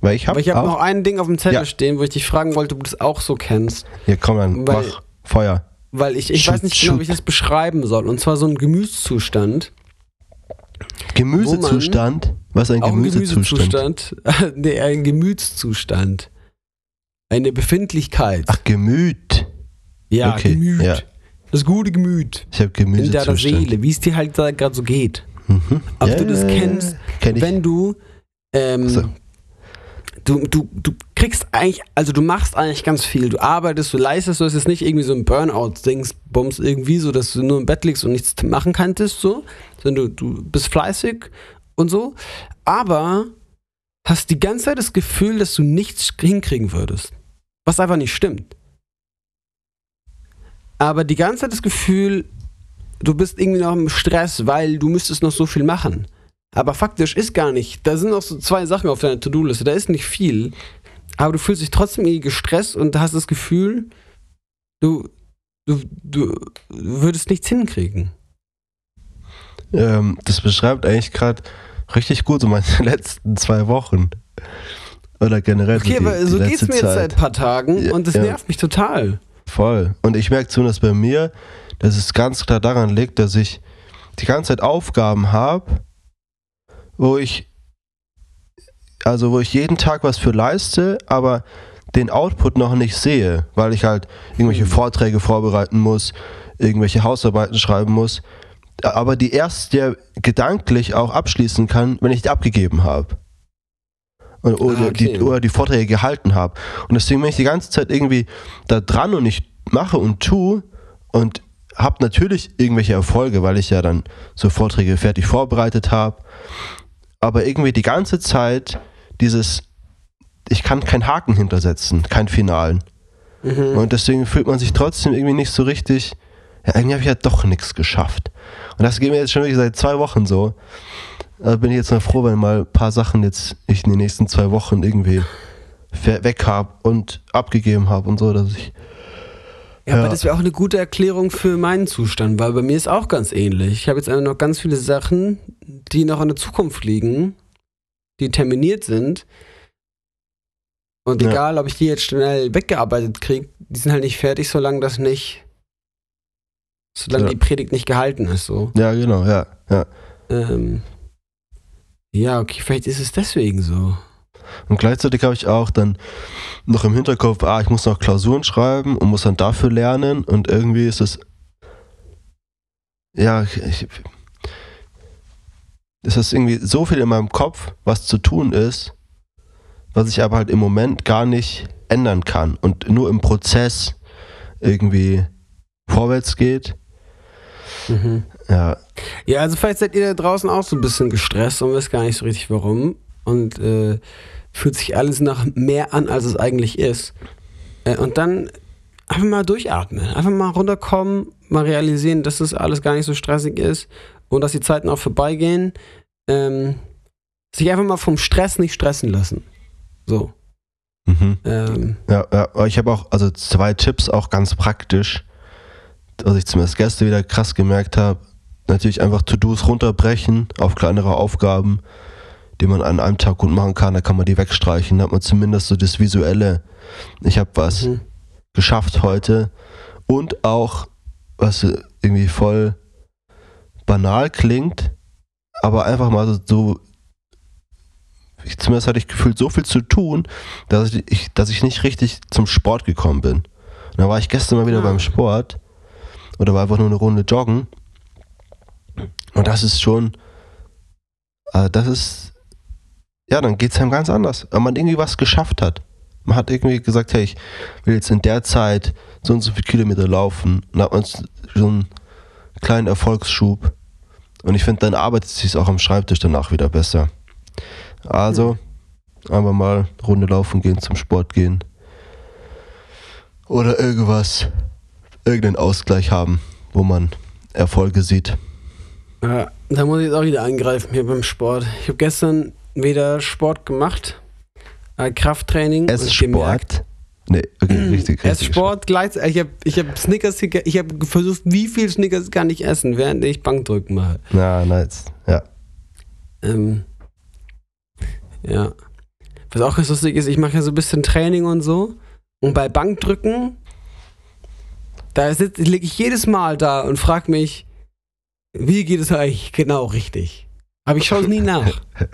Weil ich habe auch. noch ein Ding auf dem Zettel Ja. stehen, wo ich dich fragen wollte, ob du das auch so kennst. Hier, komm dann, Weil- mach Feuer. Weil ich, ich Shoot, weiß nicht genau, wie ich das beschreiben soll. Und zwar so ein Gemütszustand. Gemüsezustand? Was ist ein Gemüsezustand? Gemüsezustand. *laughs* nee, ein Gemütszustand. Eine Befindlichkeit. Ach, Gemüt. ja, okay, Gemüt. ja. Das gute Gemüt. Ich habe In deiner Gemüsezustand. Seele, wie es dir halt da gerade so geht. Mhm. Ob Ja, du das kennst, kenn wenn du, ähm, So. Du, du, du kriegst eigentlich, also du machst eigentlich ganz viel. Du arbeitest, du leistest, du ist jetzt nicht irgendwie so ein Burnout-Dings-Bums irgendwie so, dass du nur im Bett liegst und nichts machen kanntest, so, sondern du, du bist fleißig und so, aber hast die ganze Zeit das Gefühl, dass du nichts hinkriegen würdest. Was einfach nicht stimmt. Aber die ganze Zeit das Gefühl, du bist irgendwie noch im Stress, weil du müsstest noch so viel machen. Aber faktisch ist gar nicht. Da sind noch so zwei Sachen auf deiner To-Do-Liste. Da ist nicht viel. Aber du fühlst dich trotzdem irgendwie gestresst und hast das Gefühl, du, du, du würdest nichts hinkriegen. Ähm, das beschreibt eigentlich gerade richtig gut so meine *laughs* letzten zwei Wochen. Oder generell Okay, so die, aber so geht's letzte mir jetzt Zeit. seit ein paar Tagen Ja, und das ja. nervt mich total. Voll. Und ich merke zumindest bei mir, dass es ganz klar daran liegt, dass ich die ganze Zeit Aufgaben habe, wo ich also wo ich jeden Tag was für leiste, aber den Output noch nicht sehe, weil ich halt irgendwelche Mhm. Vorträge vorbereiten muss, irgendwelche Hausarbeiten schreiben muss, aber die erst ja gedanklich auch abschließen kann, wenn ich die abgegeben habe. Und, oder, Ah, okay. die, oder die Vorträge gehalten habe. Und deswegen bin ich die ganze Zeit irgendwie da dran und ich mache und tue und habe natürlich irgendwelche Erfolge, weil ich ja dann so Vorträge fertig vorbereitet habe. Aber irgendwie die ganze Zeit dieses, ich kann keinen Haken hintersetzen, keinen finalen. Mhm. Und deswegen fühlt man sich trotzdem irgendwie nicht so richtig, ja, irgendwie habe ich ja doch nichts geschafft. Und das geht mir jetzt schon wirklich seit zwei Wochen so. Da bin ich jetzt mal froh, wenn mal ein paar Sachen jetzt ich in den nächsten zwei Wochen irgendwie weg habe und abgegeben habe und so, dass ich. Ja, aber Ja. das wäre auch eine gute Erklärung für meinen Zustand, weil bei mir ist auch ganz ähnlich. Ich habe jetzt einfach noch ganz viele Sachen, die noch in der Zukunft liegen, die terminiert sind. Und Ja. egal, ob ich die jetzt schnell weggearbeitet kriege, die sind halt nicht fertig, solange das nicht, solange Ja. die Predigt nicht gehalten ist. So. Ja, genau, ja, ja. Ähm, ja, okay, vielleicht ist es deswegen so. Und gleichzeitig habe ich auch dann noch im Hinterkopf, ah, ich muss noch Klausuren schreiben und muss dann dafür lernen und irgendwie ist es ja, ich, es ist irgendwie so viel in meinem Kopf, was zu tun ist, was ich aber halt im Moment gar nicht ändern kann und nur im Prozess irgendwie vorwärts geht. Mhm. Ja, Ja, also vielleicht seid ihr da draußen auch so ein bisschen gestresst und wisst gar nicht so richtig warum. Und äh, fühlt sich alles nach mehr an, als es eigentlich ist. Äh, und dann einfach mal durchatmen. Einfach mal runterkommen, mal realisieren, dass das alles gar nicht so stressig ist und dass die Zeiten auch vorbeigehen. Ähm, sich einfach mal vom Stress nicht stressen lassen. So. mhm. Ähm, ja, ja. Ich habe auch, also zwei Tipps auch ganz praktisch, was ich zumindest gestern wieder krass gemerkt habe. Natürlich einfach To-Dos runterbrechen auf kleinere Aufgaben, die man an einem Tag gut machen kann. Da kann man die wegstreichen. Da hat man zumindest so das Visuelle. Ich habe was mhm. geschafft heute und auch, was irgendwie voll banal klingt, aber einfach mal so, so ich, zumindest hatte ich gefühlt so viel zu tun, dass ich, ich, dass ich nicht richtig zum Sport gekommen bin. Und dann war ich gestern mal wieder Ah. beim Sport oder war einfach nur eine Runde joggen und das ist schon, äh, das ist, ja, dann geht es einem ganz anders, wenn man irgendwie was geschafft hat. Man hat irgendwie gesagt, hey, ich will jetzt in der Zeit so und so viele Kilometer laufen. Und hat man so einen kleinen Erfolgsschub. Und ich finde, dann arbeitet es sich auch am Schreibtisch danach wieder besser. Also, einfach mal Runde laufen gehen, zum Sport gehen. Oder irgendwas, irgendeinen Ausgleich haben, wo man Erfolge sieht. Ja, da muss ich jetzt auch wieder eingreifen hier beim Sport. Ich habe gestern wieder Sport gemacht. Äh, Krafttraining. Es und ist gemerkt, Sport. Nee, okay, richtig. Es richtig. Sport gleichzeitig. Ich habe ich hab Snickers ich habe versucht, wie viel Snickers kann ich essen, während ich Bankdrücken mache. Ja, nice. Ja. Ähm, ja. Was auch ganz lustig ist, ich mache ja so ein bisschen Training und so. Und bei Bankdrücken, da liege ich jedes Mal da und frage mich, wie geht es eigentlich genau richtig? Aber ich schaue es nie nach. *laughs*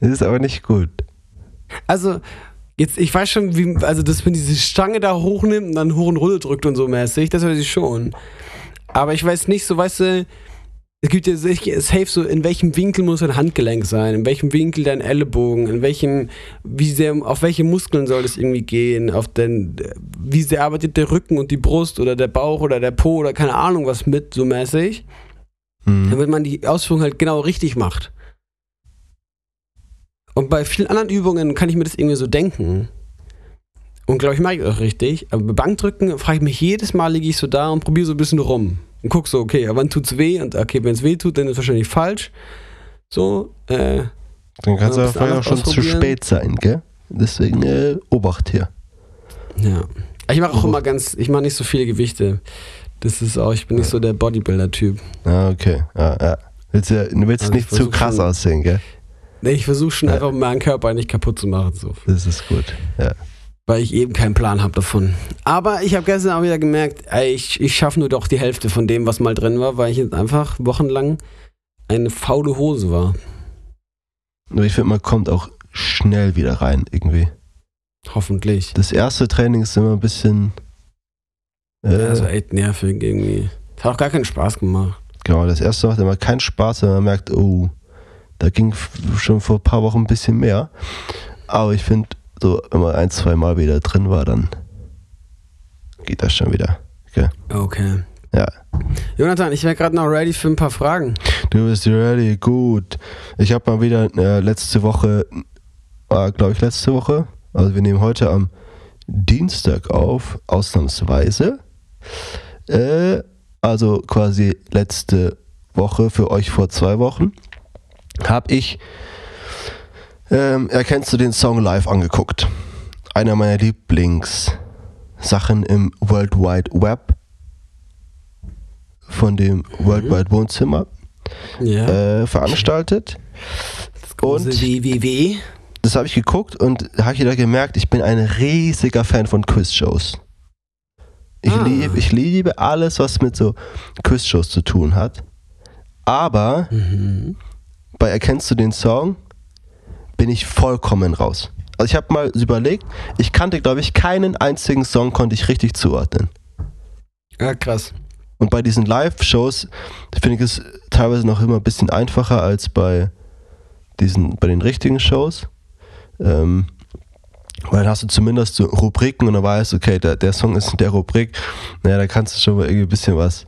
Das ist aber nicht gut. Also, jetzt, ich weiß schon, wie, also, dass man diese Stange da hochnimmt und dann hoch und runter drückt und so mäßig, das weiß ich schon. Aber ich weiß nicht so, weißt du, es gibt ja safe so, in welchem Winkel muss dein Handgelenk sein, in welchem Winkel dein Ellenbogen, in welchem, wie sehr, auf welche Muskeln soll das irgendwie gehen, auf den, wie sehr arbeitet der Rücken und die Brust oder der Bauch oder der Po oder keine Ahnung was mit, so mäßig, Hm. damit man die Ausführung halt genau richtig macht. Und bei vielen anderen Übungen kann ich mir das irgendwie so denken. Und glaube ich, mache ich das auch richtig. Aber bei Bankdrücken frage ich mich jedes Mal, liege ich so da und probiere so ein bisschen rum. Und guck so, okay, wann tut's weh? Und okay, wenn es weh tut, dann ist es wahrscheinlich falsch. So, äh, Dann kann es Ja, aber vielleicht auch schon zu spät sein, gell? Deswegen äh, Obacht hier. ja. Ich mache auch Oh. immer ganz, ich mache nicht so viele Gewichte. Das ist auch, ich bin nicht so der Bodybuilder-Typ. Ah, okay. Ja, ja. Willst du willst Also ich nicht zu krass aussehen, gell? Ich versuche schon Ja. einfach meinen Körper nicht kaputt zu machen. So. Das ist gut. Ja. weil ich eben keinen Plan habe davon. Aber ich habe gestern auch wieder gemerkt, ey, ich, ich schaffe nur doch die Hälfte von dem, was mal drin war, weil ich jetzt einfach wochenlang eine faule Hose war. Aber ich finde, man kommt auch schnell wieder rein, irgendwie. Hoffentlich. Das erste Training ist immer ein bisschen. Äh, Ja, also echt nervig irgendwie. Hat auch gar keinen Spaß gemacht. genau, das erste macht immer keinen Spaß, wenn man merkt, oh, da ging schon vor ein paar Wochen ein bisschen mehr. Aber ich finde, so, wenn man ein, zwei Mal wieder drin war, dann geht das schon wieder. Okay. Ja. Jonathan, ich wäre gerade noch ready für ein paar Fragen. Du bist ready, gut. Ich habe mal wieder äh, letzte Woche, war glaube ich letzte Woche, also wir nehmen heute am Dienstag auf, ausnahmsweise. Äh, also quasi letzte Woche für euch vor zwei Wochen, habe ich, ähm, erkennst du den Song live angeguckt. Einer meiner Lieblingssachen im World Wide Web von dem World Wide Wohnzimmer Ja. äh, veranstaltet. das und- WWW. Das habe ich geguckt und habe ich wieder gemerkt, ich bin ein riesiger Fan von Quizshows. Ich, Ah. lieb, ich liebe alles, was mit so Quizshows zu tun hat. Aber Mhm. Bei Erkennst du den Song bin ich vollkommen raus. Also ich habe mal überlegt, ich kannte, glaube ich, keinen einzigen Song konnte ich richtig zuordnen. Ja, krass. Und bei diesen Live-Shows finde ich es teilweise noch immer ein bisschen einfacher als bei diesen, bei den richtigen Shows. Ähm, weil dann hast du zumindest so Rubriken und dann weißt, okay, der, der Song ist in der Rubrik. Naja, da kannst du schon mal irgendwie ein bisschen was.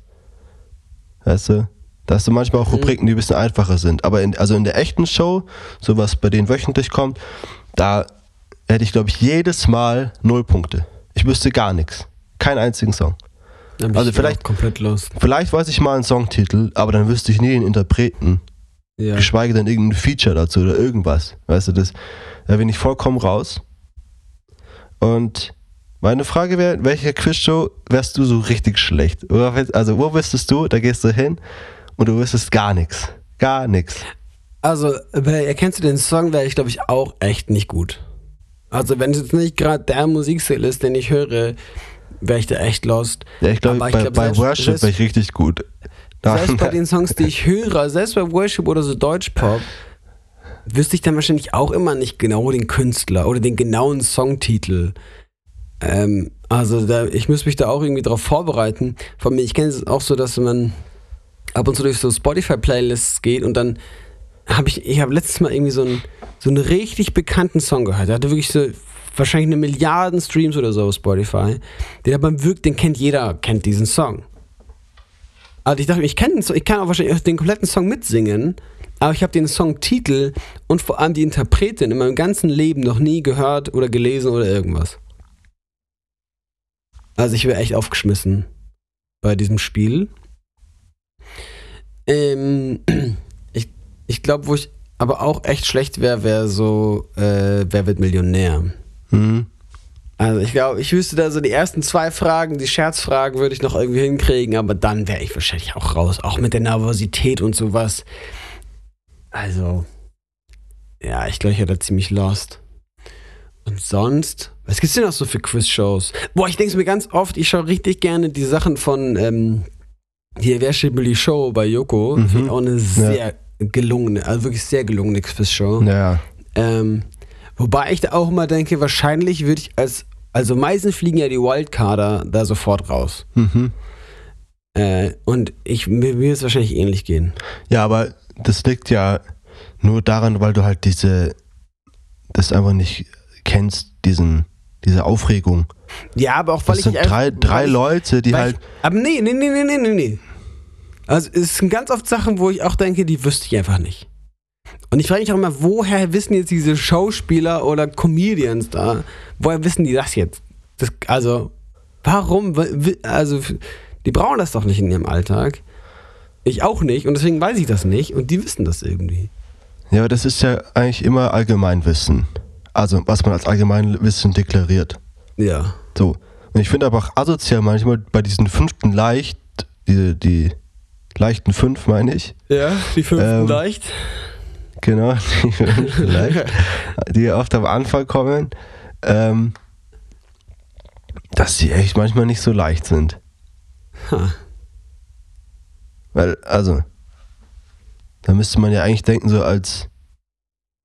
Weißt du? Da hast du manchmal auch Mhm. Rubriken, die ein bisschen einfacher sind. Aber in, also in der echten Show, so was bei denen wöchentlich kommt, da hätte ich, glaube ich, jedes Mal null Punkte. Ich wüsste gar nichts. Keinen einzigen Song. Da bin Also ich vielleicht- komplett lost. Vielleicht weiß ich mal einen Songtitel, aber dann wüsste ich nie den Interpreten. Ja. Geschweige denn irgendein Feature dazu oder irgendwas. Weißt du, das, da bin ich vollkommen raus. Und meine Frage wäre, welche Quizshow wärst du so richtig schlecht? Also, wo wüsstest du, da gehst du hin und du wüsstest gar nichts. Gar nichts. Also, erkennst du den Song, wäre ich, glaube ich, auch echt nicht gut. Also, wenn es jetzt nicht gerade der Musikstil ist, den ich höre, wäre ich da echt lost. Ja, ich glaube, bei, glaub, bei Worship wäre ich richtig gut. Selbst bei den Songs, die ich *laughs* höre, selbst bei Worship oder so Deutschpop, wüsste ich dann wahrscheinlich auch immer nicht genau den Künstler oder den genauen Songtitel. Ähm, also da, ich muss mich da auch irgendwie drauf vorbereiten. Von mir, ich kenne es auch so, dass man ab und zu durch so Spotify-Playlists geht und dann habe ich, ich habe letztes Mal irgendwie so einen, so einen richtig bekannten Song gehört. Der hatte wirklich so wahrscheinlich eine Milliarden Streams oder so auf Spotify. Den, man wirklich, den kennt jeder, kennt diesen Song. Also ich dachte, ich Song- ich kann auch wahrscheinlich den kompletten Song mitsingen, aber ich habe den Songtitel und vor allem die Interpretin in meinem ganzen Leben noch nie gehört oder gelesen oder irgendwas. Also ich wäre echt aufgeschmissen bei diesem Spiel. Ähm, *clears throat* ich ich glaube, wo ich aber auch echt schlecht wäre, wäre so, äh, wer wird Millionär? Hm. Also ich glaube, ich wüsste da so die ersten zwei Fragen, die Scherzfragen würde ich noch irgendwie hinkriegen, aber dann wäre ich wahrscheinlich auch raus, auch mit der Nervosität und sowas. Also, ja, ich glaube, ich hätte da ziemlich lost. Und sonst, was gibt's denn noch so für Quiz-Shows? Boah, ich denke mir ganz oft, ich schaue richtig gerne die Sachen von ähm, hier, mir die Show bei Joko? Mhm. Auch eine sehr gelungene, also wirklich sehr gelungene Quiz-Show. Ja. Ähm, wobei ich da auch immer denke, wahrscheinlich würde ich als, also meistens fliegen ja die Wildcarder da sofort raus. Mhm. Äh, und ich, mir mir wird es wahrscheinlich ähnlich gehen. Ja, aber das liegt ja nur daran, weil du halt diese, das einfach nicht kennst, diesen, diese Aufregung. Ja, aber auch weil Das ich. sind drei, drei ich, Leute, die halt. Ich, aber nee, nee, nee, nee, nee, nee, nee. Also es sind ganz oft Sachen, wo ich auch denke, die wüsste ich einfach nicht. Und ich frage mich auch immer, woher wissen jetzt diese Schauspieler oder Comedians da, woher wissen die das jetzt? Das, also, warum? Also, die brauchen das doch nicht in ihrem Alltag. Ich auch nicht und deswegen weiß ich das nicht und die wissen das irgendwie. Ja, aber das ist ja eigentlich immer Allgemeinwissen. Also, was man als Allgemeinwissen deklariert. Ja. So. Und ich finde aber auch asozial manchmal bei diesen fünften Leicht, die, die leichten fünf, meine ich. Ja, die fünften Ähm, leicht. Genau, *laughs* die fünften leicht, die oft am Anfang kommen. Ähm, dass die echt manchmal nicht so leicht sind. Ha. Weil, also, da müsste man ja eigentlich denken, so als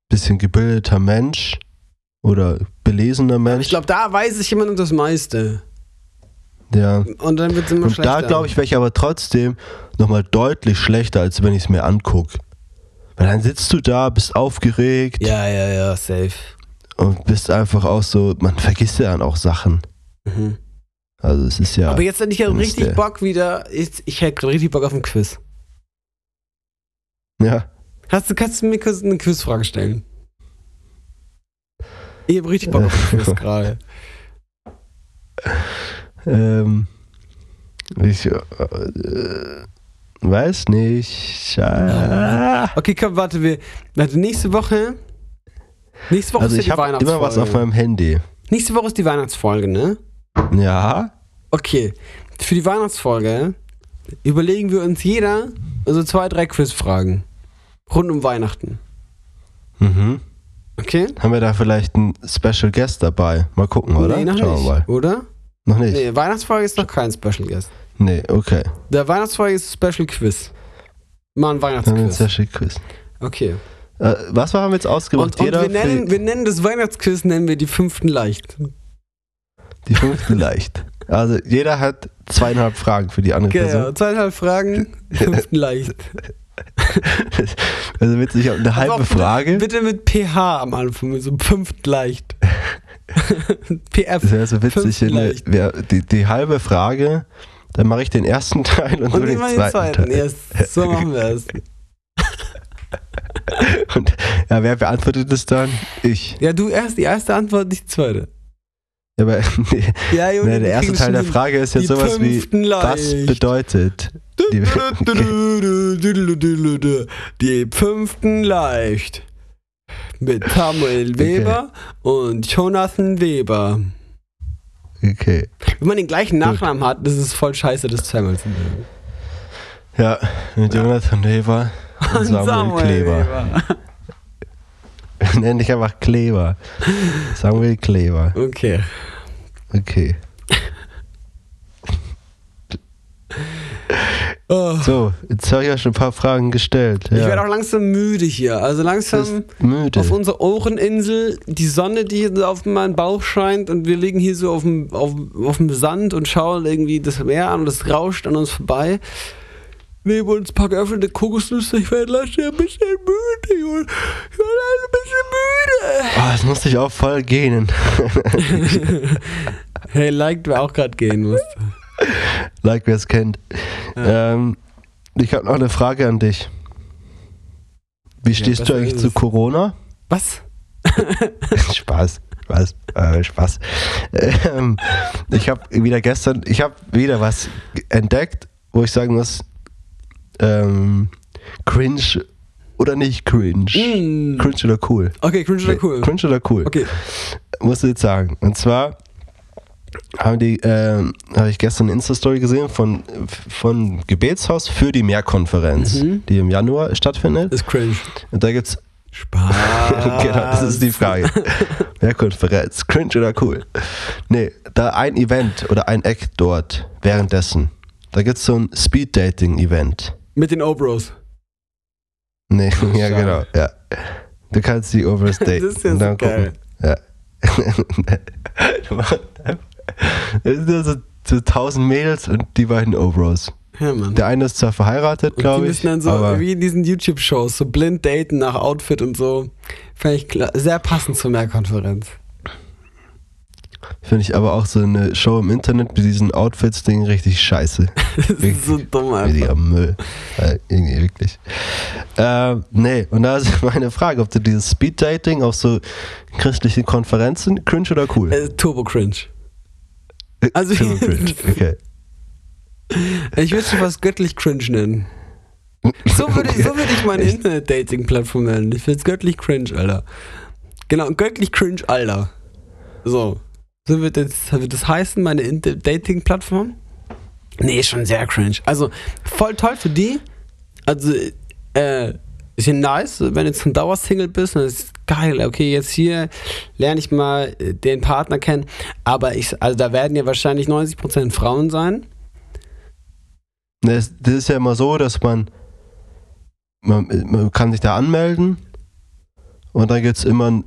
bisschen gebildeter Mensch oder belesener Mensch. Ich glaube, da weiß sich jemand das meiste. ja. Und dann wird es immer Und schlechter. da glaube ich, wäre ich aber trotzdem nochmal deutlich schlechter, als wenn ich es mir angucke. Weil dann sitzt du da, bist aufgeregt Ja, ja, ja, safe. und bist einfach auch so, man vergisst ja dann auch Sachen. Mhm. Also es ist ja. Aber jetzt hätte ich ja richtig Bock wieder. Ich, ich hätte richtig Bock auf ein Quiz. ja. Hast du, kannst du mir kurz eine Quizfrage stellen? Ich habe richtig Bock auf Quiz gerade. *laughs* Ähm, ich äh, weiß nicht. Ah. Okay, komm, warte, wir. Warte, nächste Woche. Nächste Woche Also ist ich ja die habe Weihnachtsfolge. immer was auf meinem Handy. nächste Woche ist die Weihnachtsfolge, ne? Ja. Okay. Für die Weihnachtsfolge überlegen wir uns jeder also zwei, drei Quizfragen. Rund um Weihnachten. Mhm. Okay? Haben wir da vielleicht einen Special Guest dabei? Mal gucken, oder? Nee, noch Schauen nicht. wir mal. Oder? Noch nicht? Nee, Weihnachtsfolge ist noch kein Special Guest. Nee, okay. Der Weihnachtsfolge ist Special Quiz. Mal ein Weihnachtsquiz. Special Quiz. Okay. Äh, was haben wir jetzt ausgemacht? Und, und wir, nennen, wir nennen das Weihnachtsquiz, nennen wir die fünften leicht. Die fünften leicht. Also jeder hat zweieinhalb Fragen für die andere Genau, Person. zweieinhalb Fragen, fünften leicht. *laughs* Also witzig, eine halbe Frage. Bitte mit PH am Anfang, so fünften leicht. *laughs* PF. Das wäre so witzig, wenn die, die halbe Frage, dann mache ich den ersten Teil und, Und du den zweiten, zweiten. Teil. Yes, so machen wir es. *laughs* Und ja, wer beantwortet es dann? Ich. Ja, du erst die erste Antwort, nicht die zweite. Aber *laughs* *laughs* Ja, Junge, wir der erste Teil der. Frage ist ja sowas wie, fünften was leicht. bedeutet die, Die fünften leicht. Mit Samuel Weber und Jonathan Weber. Okay. Wenn man den gleichen Nachnamen hat, das ist voll scheiße, das zweimal zu nennen. Ja, mit Jonathan Weber und *laughs* Samuel, Kleber. *laughs* Nenn dich einfach Kleber. Samuel Kleber. Okay. Okay. Oh. So, jetzt habe ich ja schon ein paar Fragen gestellt. Ich werde Ja. auch langsam müde hier. Also langsam müde. auf unserer Ohreninsel, die Sonne, die hier auf meinen Bauch scheint und wir liegen hier so auf dem, auf, auf dem Sand und schauen irgendwie das Meer an und es rauscht an uns vorbei. Neben uns ein paar geöffnete Kokosnüsse. Ich werde langsam ein bisschen müde. Ich werde ein bisschen müde. Oh, das musste ich auch voll gähnen. *laughs* Hey, like, wer auch gerade gehen musste. like wer es kennt. Ähm, ich habe noch eine Frage an dich. Wie stehst du besser eigentlich zu. Corona? Was? *laughs* Spaß, Spaß, äh, Spaß. Ähm, ich habe wieder gestern, ich habe wieder was entdeckt, wo ich sagen muss, ähm, cringe oder nicht cringe. Mm. Cringe oder cool? Okay, cringe oder cool? Cringe oder cool? Okay. Musst du jetzt sagen. Und zwar haben die, ähm, habe ich gestern eine Insta-Story gesehen von, von Gebetshaus für die Mehrkonferenz, Mhm. die im Januar stattfindet. Ist cringe. Und da gibt's Spaß. *laughs* genau, das ist die Frage. *laughs* Mehrkonferenz, cringe oder cool? Nee, da ein Event oder ein Act dort währenddessen. Da gibt's so ein Speed-Dating-Event. Mit den Obros. Nee, *laughs* ja Schade. genau, ja. Du kannst die overstay. *laughs* Das ist ja so geil. Ja. *laughs* Es sind nur so, so tausend Mädels und die beiden Obros. Ja, Mann. Der eine ist zwar verheiratet, die glaube ich, müssen dann so, aber wie in diesen YouTube-Shows, so blind daten nach Outfit und so. Fand ich klar, sehr passend zur Mehrkonferenz. Finde ich aber auch so eine Show im Internet mit diesen Outfits-Ding richtig scheiße. *laughs* Das ist so dumm Riesiger einfach. Müll. Äh, irgendwie wirklich. Ähm, nee, und da ist *laughs* meine Frage, ob du dieses Speed-Dating auf so christlichen Konferenzen cringe oder cool? Äh, Turbo cringe. also- Turbo *laughs* cringe, okay. Ich würde es fast göttlich cringe nennen. So würde, so würde ich meine Internet-Dating-Plattform nennen. Ich finde es göttlich cringe, Alter. Genau, göttlich cringe, Alter. So. So wird das, wird das heißen, meine Dating-Plattform? Nee, schon sehr cringe. Also, voll toll für die. Also, äh, ist ja nice, wenn du ein Dauersingle bist, dann ist geil. Okay, jetzt hier lerne ich mal äh, den Partner kennen. Aber ich, also da werden ja wahrscheinlich 90% Frauen sein. Ne, es- Das ist ja immer so, dass man, man, man kann sich da anmelden und dann gibt es immer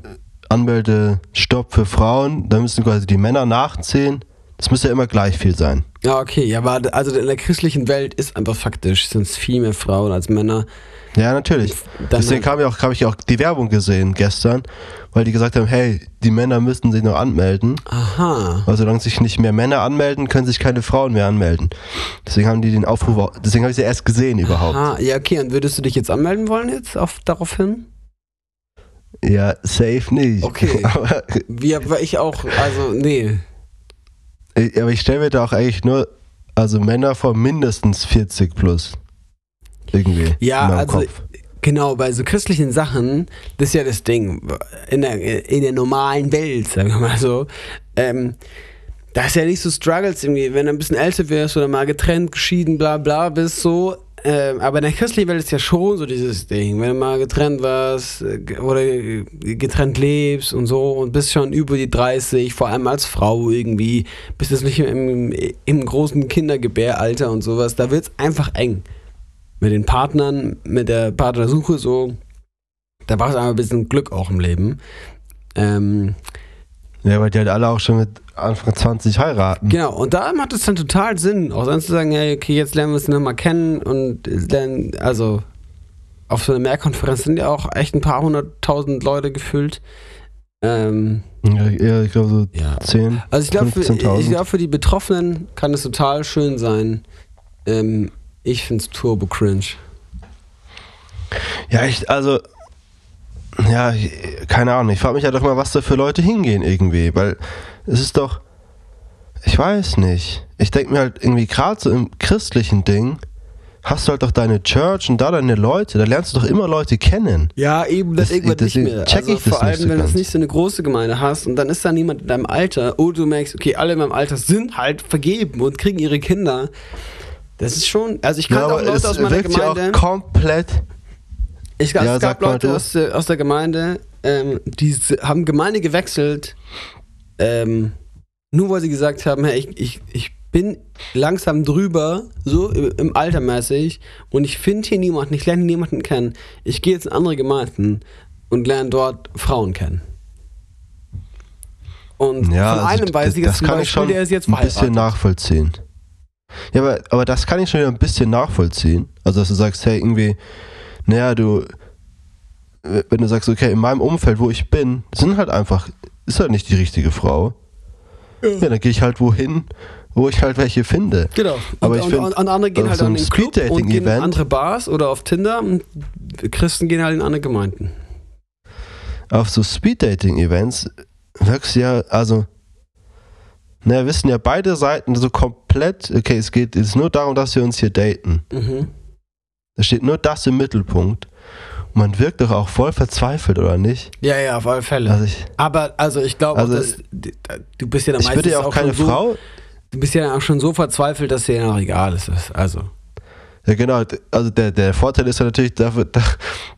einen Anmeldestopp für Frauen. Da müssen quasi die Männer nachzählen. Das müsste ja immer gleich viel sein. Ja, okay, ja, aber also in der christlichen Welt ist einfach faktisch, sind es viel mehr Frauen als Männer. Ja, natürlich. Dann Deswegen habe ich, auch, hab ich auch die Werbung gesehen gestern, weil die gesagt haben, hey, die Männer müssten sich noch anmelden. Aha. Aber solange sich nicht mehr Männer anmelden, können sich keine Frauen mehr anmelden. Deswegen haben die den Aufruf, deswegen habe ich sie erst gesehen überhaupt. Aha, ja, okay, und würdest du dich jetzt anmelden wollen jetzt auf, daraufhin? Ja, safe nicht. Okay. *laughs* Aber, Wie, aber ich auch, also, nee. aber ich stelle mir da auch eigentlich nur, also Männer vor mindestens 40 plus. Irgendwie. Ja, also, Kopf. genau, bei so christlichen Sachen, das ist ja das Ding, in der, in der normalen Welt, sagen wir mal so, ähm, da ist ja nicht so Struggles irgendwie, wenn du ein bisschen älter wirst oder mal getrennt, geschieden, bla bla bist, so. Ähm, aber in der christlichen Welt ist ja schon so dieses Ding, wenn du mal getrennt warst äh, oder äh, getrennt lebst und so und bist schon über die 30, vor allem als Frau irgendwie, bist jetzt nicht im, im großen Kindergebäralter und sowas, da wird's einfach eng mit den Partnern, mit der Partnersuche so. Da brauchst du einfach ein bisschen Glück auch im Leben. Ähm, Ja, weil die halt alle auch schon mit Anfang 20 heiraten. Genau, und da macht es dann total Sinn, auch dann zu sagen, hey, okay, jetzt lernen wir uns nochmal kennen und lernen, also auf so einer Mehrkonferenz sind ja auch echt ein paar hunderttausend Leute gefüllt. Ähm, Ja, ich glaube so ja. 10. Also ich glaube, für, 15.000. ich glaub, für die Betroffenen kann es total schön sein. Ähm, ich finde es turbo cringe. Ja, ich, also, ja, keine Ahnung. Ich frage mich ja doch mal, was da für Leute hingehen irgendwie, weil es ist doch, ich weiß nicht. Ich denke mir halt irgendwie gerade so im christlichen Ding, hast du halt doch deine Church und da deine Leute, da lernst du doch immer Leute kennen. Ja, eben, das, Das- irgendwann nicht deswegen mehr. check also ich das vor allem, nicht so wenn du nicht so eine große Gemeinde hast und dann ist da niemand in deinem Alter, oh, du merkst, okay, alle in meinem Alter sind halt vergeben und kriegen ihre Kinder. Das ist schon, also ich kannte auch Leute aus meiner wirkt ja Gemeinde. auch komplett. Ich, es Ja, gab sag mal Leute aus der, aus der Gemeinde, ähm, die haben Gemeinde gewechselt, ähm, nur weil sie gesagt haben, hey, ich, ich, ich bin langsam drüber, so im Alter mäßig, und ich finde hier niemanden, ich lerne niemanden kennen. Ich gehe jetzt in andere Gemeinden und lerne dort Frauen kennen. Und Ja, von also einem weiß das, ich das kann ich Beispiel, schon der ist jetzt ein bisschen nachvollziehen. Ja, aber, aber das kann ich schon ein bisschen nachvollziehen. Also, dass du sagst, hey, irgendwie, naja, du, wenn du sagst, okay, in meinem Umfeld, wo ich bin, sind halt einfach, ist halt nicht die richtige Frau. Ja, dann gehe ich halt wohin, wo ich halt welche finde. Genau. Aber und, ich und, find, und, und andere gehen auf halt so an den Club und gehen in Speed-Dating-Event- andere Bars oder auf Tinder und Christen gehen halt in andere Gemeinden. Auf so Speed-Dating-Events wirkst du ja, also, naja, wissen ja beide Seiten so komplett, okay, es geht jetzt nur darum, dass wir uns hier daten. Mhm. Da steht nur das im Mittelpunkt. Und man wirkt doch auch voll verzweifelt, oder nicht? Ja, ja, auf alle Fälle. Also ich, Aber also ich glaube, Also, dass, du bist ja dann ich würde meistens ja auch keine schon so, Frau. Du bist ja dann auch schon so verzweifelt, dass dir dann auch egal ist. Also. Ja, genau. Also der, der Vorteil ist ja natürlich dafür, da,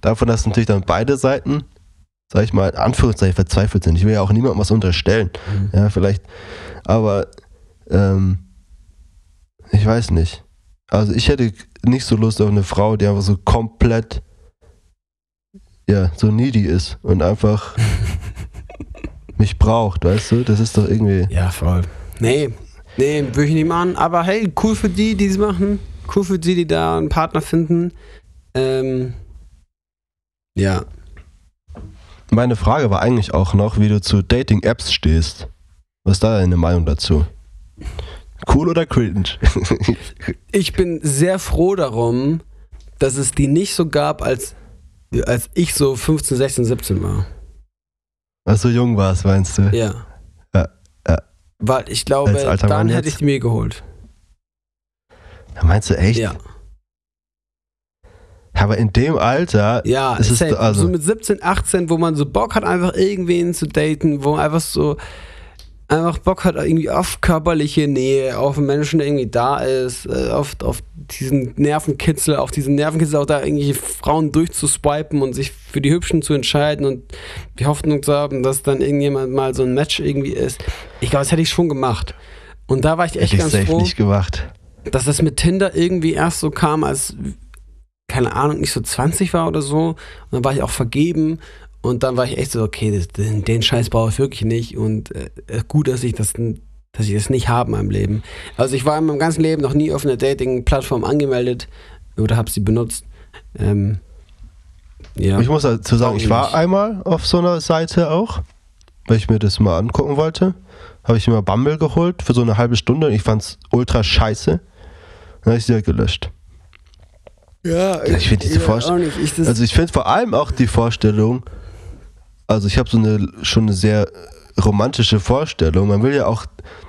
davon, dass natürlich dann beide Seiten, sag ich mal, in Anführungszeichen verzweifelt sind. Ich will ja auch niemandem was unterstellen. Mhm. Ja, vielleicht. Aber ähm, ich weiß nicht. Also ich hätte nicht so Lust auf eine Frau, die einfach so komplett ja, so needy ist und einfach *laughs* mich braucht, weißt du? Das ist doch irgendwie. Ja, voll. Nee, nee, würde ich nicht machen. Aber hey, cool für die, die es machen. Cool für die, die da einen Partner finden. Ähm, ja. Meine Frage war eigentlich auch noch, wie du zu Dating-Apps stehst. Was ist da deine Meinung dazu? Cool oder cringe? *laughs* Ich bin sehr froh darum, dass es die nicht so gab, als, als ich so 15, 16, 17 war. Was so jung warst, meinst du? Ja. Ja, ja. Weil ich glaube, Als dann hätte ich die mir geholt. Ja, Meinst du echt? Ja. Aber in dem Alter, Ja, Es ist also- so mit 17, 18, wo man so Bock hat, einfach irgendwen zu daten, wo man einfach so einfach Bock hat, irgendwie auf körperliche Nähe, auf einen Menschen, der irgendwie da ist, äh, auf, auf diesen Nervenkitzel, auf diesen Nervenkitzel auch da irgendwelche Frauen durchzuswipen und sich für die Hübschen zu entscheiden und die Hoffnung zu haben, dass dann irgendjemand mal so ein Match irgendwie ist. Ich glaube, das hätte ich schon gemacht. Und da war ich echt hätte ich ganz safe froh nicht gemacht. dass das mit Tinder irgendwie erst so kam, als, keine Ahnung, nicht so 20 war oder so. Und dann war ich auch vergeben. Und dann war ich echt so, okay, das, den, den Scheiß brauche ich wirklich nicht. Und äh, gut, dass ich das dass ich das nicht habe in meinem Leben. Also ich war in meinem ganzen Leben noch nie auf einer Dating-Plattform angemeldet oder habe sie benutzt. Ähm, ja. Ich muss dazu sagen, ich war einmal auf so einer Seite auch, weil ich mir das mal angucken wollte. Habe ich mir mal Bumble geholt für so eine halbe Stunde und ich fand's ultra scheiße. Dann habe ich sie halt gelöscht. ja, ich find diese Vorst- auch nicht. Ich, das, Also ich finde vor allem auch die Vorstellung, also ich habe so eine schon eine sehr romantische Vorstellung. Man will ja auch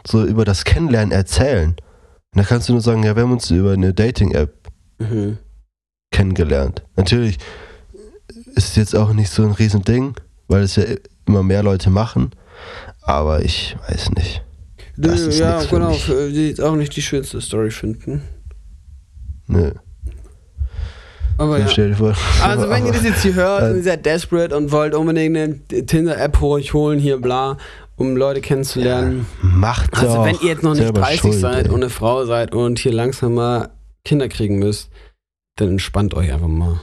so über das Kennenlernen erzählen. Und da kannst du nur sagen, ja, wir haben uns über eine Dating-App mhm. kennengelernt. Natürlich ist es jetzt auch nicht so ein Riesending, weil es ja immer mehr Leute machen. Aber ich weiß nicht. Das ist ja, genau. Die jetzt auch nicht die schönste Story finden. Nö. Aber Ja. ja. Stell dir vor. Also wenn ihr das jetzt hier hört Äh, und ihr seid desperate und wollt unbedingt eine Tinder-App euch holen, hier bla, um Leute kennenzulernen. Macht Also wenn ihr jetzt noch nicht selber 30 schuld, seid ey. und eine Frau seid und hier langsam mal Kinder kriegen müsst, dann entspannt euch einfach mal.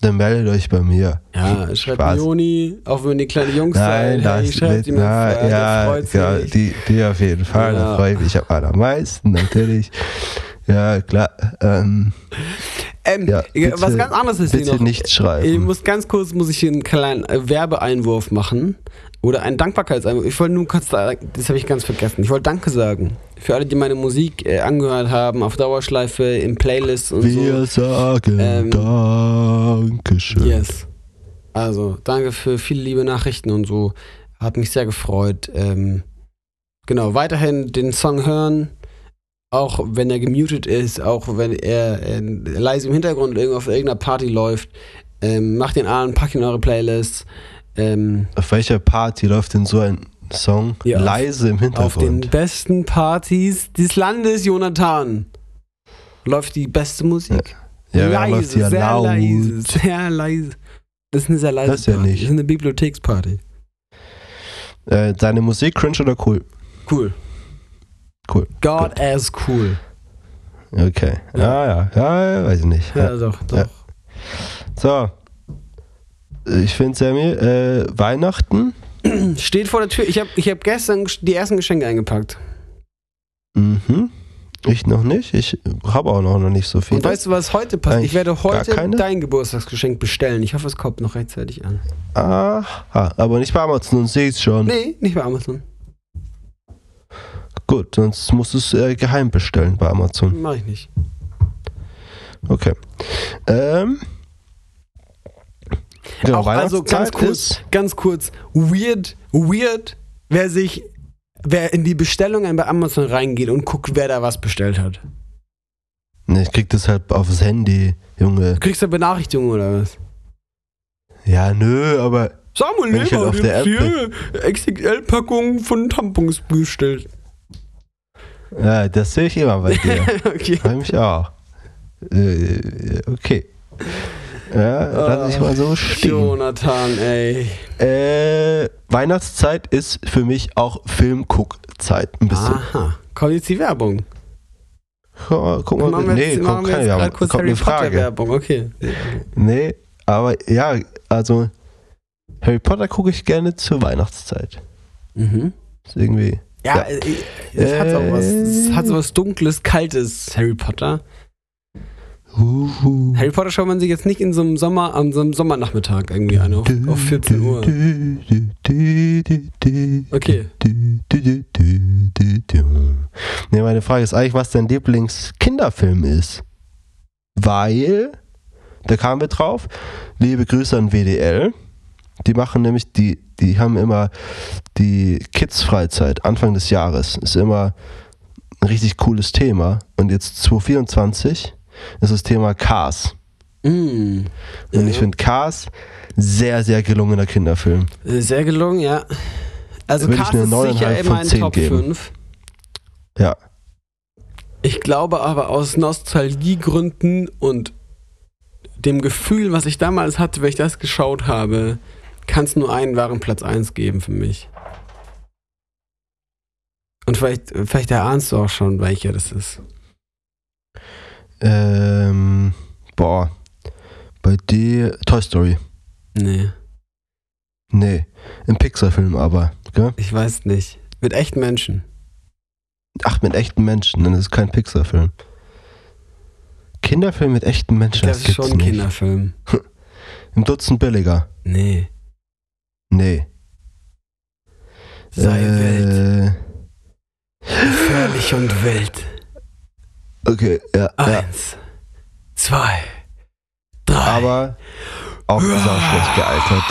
dann meldet euch bei mir. Ja, schreibt Spaß. Joni, auch wenn die kleinen Jungs Nein, seid, hey, schreibt mit, na, ja, freut ja, sich. die, die auf jeden Fall, Ja. da freue ich mich am allermeisten, natürlich. Ja, klar. Ähm, Ähm, ja, bitte, was ganz anderes ist hier bitte noch. nicht schreiben. Ich muss ganz kurz muss ich hier einen kleinen äh, Werbeeinwurf machen oder einen Dankbarkeitseinwurf. Ich wollte nur kurz, da- das habe ich ganz vergessen. Ich wollte Danke sagen für alle, die meine Musik äh, angehört haben auf Dauerschleife, in Playlists und Wir so. sagen Ähm, Dankeschön. Yes. Also danke für viele liebe Nachrichten und so. Hat mich sehr gefreut. Ähm, genau, weiterhin den Song hören. Auch wenn er gemutet ist, auch wenn er äh, leise im Hintergrund auf irgendeiner Party läuft. Ähm, macht den an, packt ihn in eure Playlists. Ähm, Auf welcher Party läuft denn so ein Song Ja, leise im auf den Hintergrund? besten Partys des Landes, Jonathan, läuft die beste Musik. Ja, ja ja sehr laut. leise, sehr leise. Das ist eine sehr leise Das ja Party. nicht. Das ist eine Bibliotheksparty. Äh, deine Musik cringe oder cool? Cool. Cool. God as cool. Okay. Ja, ja, ja, ja weiß ich nicht. Ja, Ja. doch, doch. Ja. So. Ich finde, Sammy, äh, Weihnachten. Steht vor der Tür. Ich habe ich hab gestern die ersten Geschenke eingepackt. Mhm. Ich noch nicht. Ich habe auch noch nicht so viel. Und weißt du, was heute passiert? Ich werde heute dein Geburtstagsgeschenk bestellen. Ich hoffe, es kommt noch rechtzeitig an. Aha, aber nicht bei Amazon sehe es schon. Nee, nicht bei Amazon. Gut, sonst musst du es äh, geheim bestellen bei Amazon. Mach ich nicht. Okay. Ähm. Genau, Auch also ganz kurz, ganz kurz. Weird, weird, wer sich, wer in die Bestellungen bei Amazon reingeht und guckt, wer da was bestellt hat. Ne, ich krieg das halt aufs Handy, Junge. Du kriegst da Benachrichtigungen oder was? Ja, nö, aber Samuel halt Leber auf hat der hier XXL-Packung von Tampons bestellt. Ja, das sehe ich immer bei *laughs* dir. okay. Bei mich auch. Äh, okay. Ja, lass ich mal so stehen. Jonathan, ey. Äh, Weihnachtszeit ist für mich auch Filmguckzeit ein bisschen. Aha. Kommt jetzt die Werbung. Guck, guck mal, machen wir nee, jetzt, kommt keine Werbung. kurz kommt Harry eine Potter Frage. Werbung. Okay. Nee, aber ja, also Harry Potter gucke ich gerne zur Weihnachtszeit. Mhm. Ist irgendwie. Ja, Ja. äh, es hat auch was, es hat so was dunkles, kaltes Harry Potter. Harry Potter schaut man sich jetzt nicht in so einem Sommer, an so einem Sommernachmittag irgendwie an, auf, auf 14 Uhr. Okay. Ne, meine Frage ist eigentlich, was dein Lieblingskinderfilm ist. Weil, da kamen wir drauf, liebe Grüße an WDL. Die machen nämlich, die, die haben immer die Kids-Freizeit Anfang des Jahres. Ist immer ein richtig cooles Thema. Und jetzt 2024 ist das Thema Cars. Mm. Und Ja. ich finde Cars sehr, sehr gelungener Kinderfilm. Sehr gelungen, ja. Also Würde eine ist sicher 9,5 in von meinen 10 Top geben. 5. Ja. Ich glaube aber aus Nostalgiegründen und dem Gefühl, was ich damals hatte, wenn ich das geschaut habe, kann es nur einen wahren Platz 1 geben für mich. Und vielleicht, vielleicht erahnst du auch schon, welcher das ist. Ähm, boah. Bei dir Toy Story. Nee, Nee, im Pixar-Film aber. Gell? ich weiß nicht. Mit echten Menschen. Ach, mit echten Menschen, dann ist es kein Pixar-Film. Kinderfilm mit echten Menschen, Das das, ist schon ein. Kinderfilm. *laughs* Im Dutzend billiger. Nee. Nee. Sei wild. äh, Gefährlich und wild. Okay, ja, ja. Eins, zwei, drei. Aber auch sau schlecht gealtert.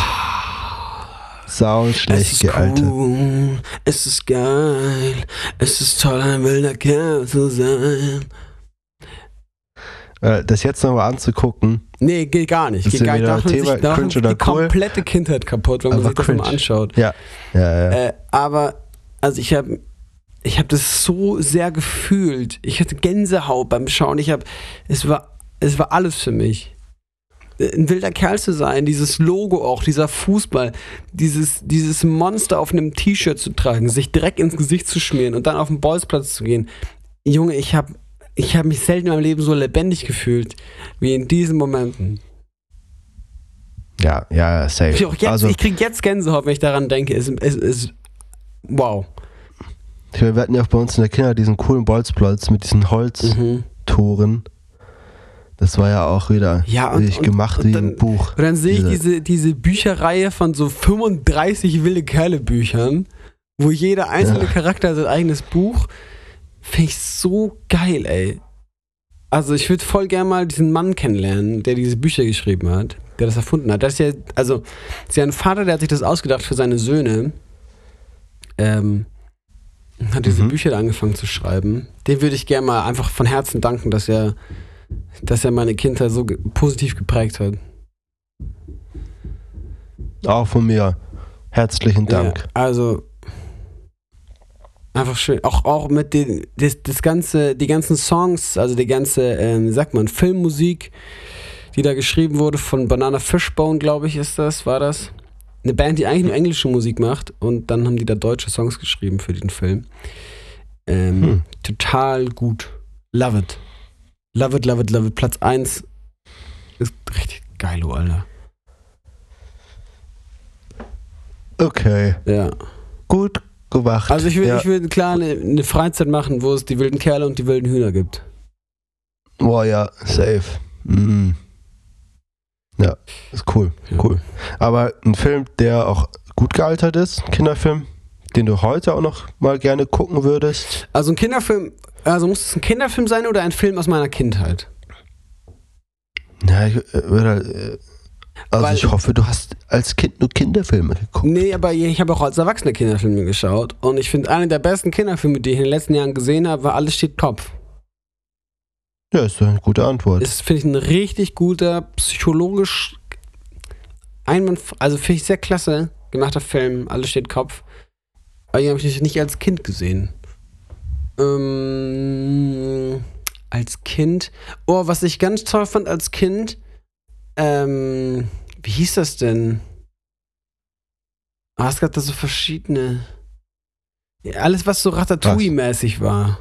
Sau schlecht gealtert. cool, es ist geil, es ist toll, ein wilder Kerl zu sein. Äh, Das jetzt nochmal anzugucken, Nee, geht gar nicht. Ist Geht gar nicht. macht man Thema sich, da macht man die cool? komplette Kindheit kaputt, wenn man Aber sich das mal anschaut. ja, ja, ja. Äh, aber, also ich habe ich hab das so sehr gefühlt. Ich hatte Gänsehaut beim Schauen. Ich habe, es war, es war alles für mich. Äh, Ein wilder Kerl zu sein, dieses Logo auch, dieser Fußball, dieses, dieses Monster auf einem T-Shirt zu tragen, sich direkt ins Gesicht zu schmieren und dann auf den Bolzplatz zu gehen. Junge, ich habe ich hab mich selten in meinem Leben so lebendig gefühlt wie in diesen Momenten. Ja, ja, safe. Ich, jetzt, also, ich krieg jetzt Gänsehaut, wenn ich daran denke. Es, es, es, wow. ich meine, wir hatten ja auch bei uns in der Kinder diesen coolen Bolzplatz mit diesen Holztoren. Das war ja auch wieder Mhm. Ja, und- und- gemacht und wie dann- ein Buch. Und dann sehe ich Diese- diese, Bücherreihe von so 35 wilde Kerle-Büchern, wo jeder einzelne Ja. Charakter sein eigenes Buch. Finde ich so geil, ey. Also ich würde voll gerne mal diesen Mann kennenlernen, der diese Bücher geschrieben hat, der das erfunden hat. Das ist ja, also, ist ja ein Vater, der hat sich das ausgedacht für seine Söhne. Ähm, und hat diese Mhm. Bücher da angefangen zu schreiben. Dem würde ich gerne mal einfach von Herzen danken, dass er, dass er meine Kindheit so ge positiv geprägt hat. Auch von mir. Herzlichen Dank. Ja, also einfach schön. Auch, auch mit den, das, das ganze, die ganzen Songs, also die ganze, ähm, sagt man, Filmmusik, die da geschrieben wurde von Banana Fishbone, glaube ich, ist das, war das. Eine Band, die eigentlich nur englische Musik macht und dann haben die da deutsche Songs geschrieben für den Film. Ähm, Hm. Total gut. Love it. Love it, love it, love it. Platz 1 ist richtig geil, oh, Alter. Okay, Ja. gut gemacht. Also ich will, ja. ich will klar eine, eine Freizeit machen, wo es die wilden Kerle und die wilden Hühner gibt. Boah, ja, safe. Mhm. Ja, ist cool, cool. Aber ein Film, der auch gut gealtert ist, ein Kinderfilm, den du heute auch noch mal gerne gucken würdest. Also ein Kinderfilm, also muss es ein Kinderfilm sein oder ein Film aus meiner Kindheit? Ja, ich, würde, äh, also Weil- ich hoffe, du hast als Kind nur Kinderfilme geguckt. Nee, aber ich habe auch als Erwachsener Kinderfilme geschaut und ich finde, einer der besten Kinderfilme, die ich in den letzten Jahren gesehen habe, war Alles steht Kopf. Ja, ist eine gute Antwort. Ist, finde ich, ein richtig guter, psychologisch einwand, also finde ich sehr klasse gemachter Film, Alles steht Kopf. Aber den habe ich nicht als Kind gesehen. Ähm, als Kind. Oh, was ich ganz toll fand als Kind, ähm, wie hieß das denn? Ah, es gab da so verschiedene. Ja, alles, was so Ratatouille-mäßig war.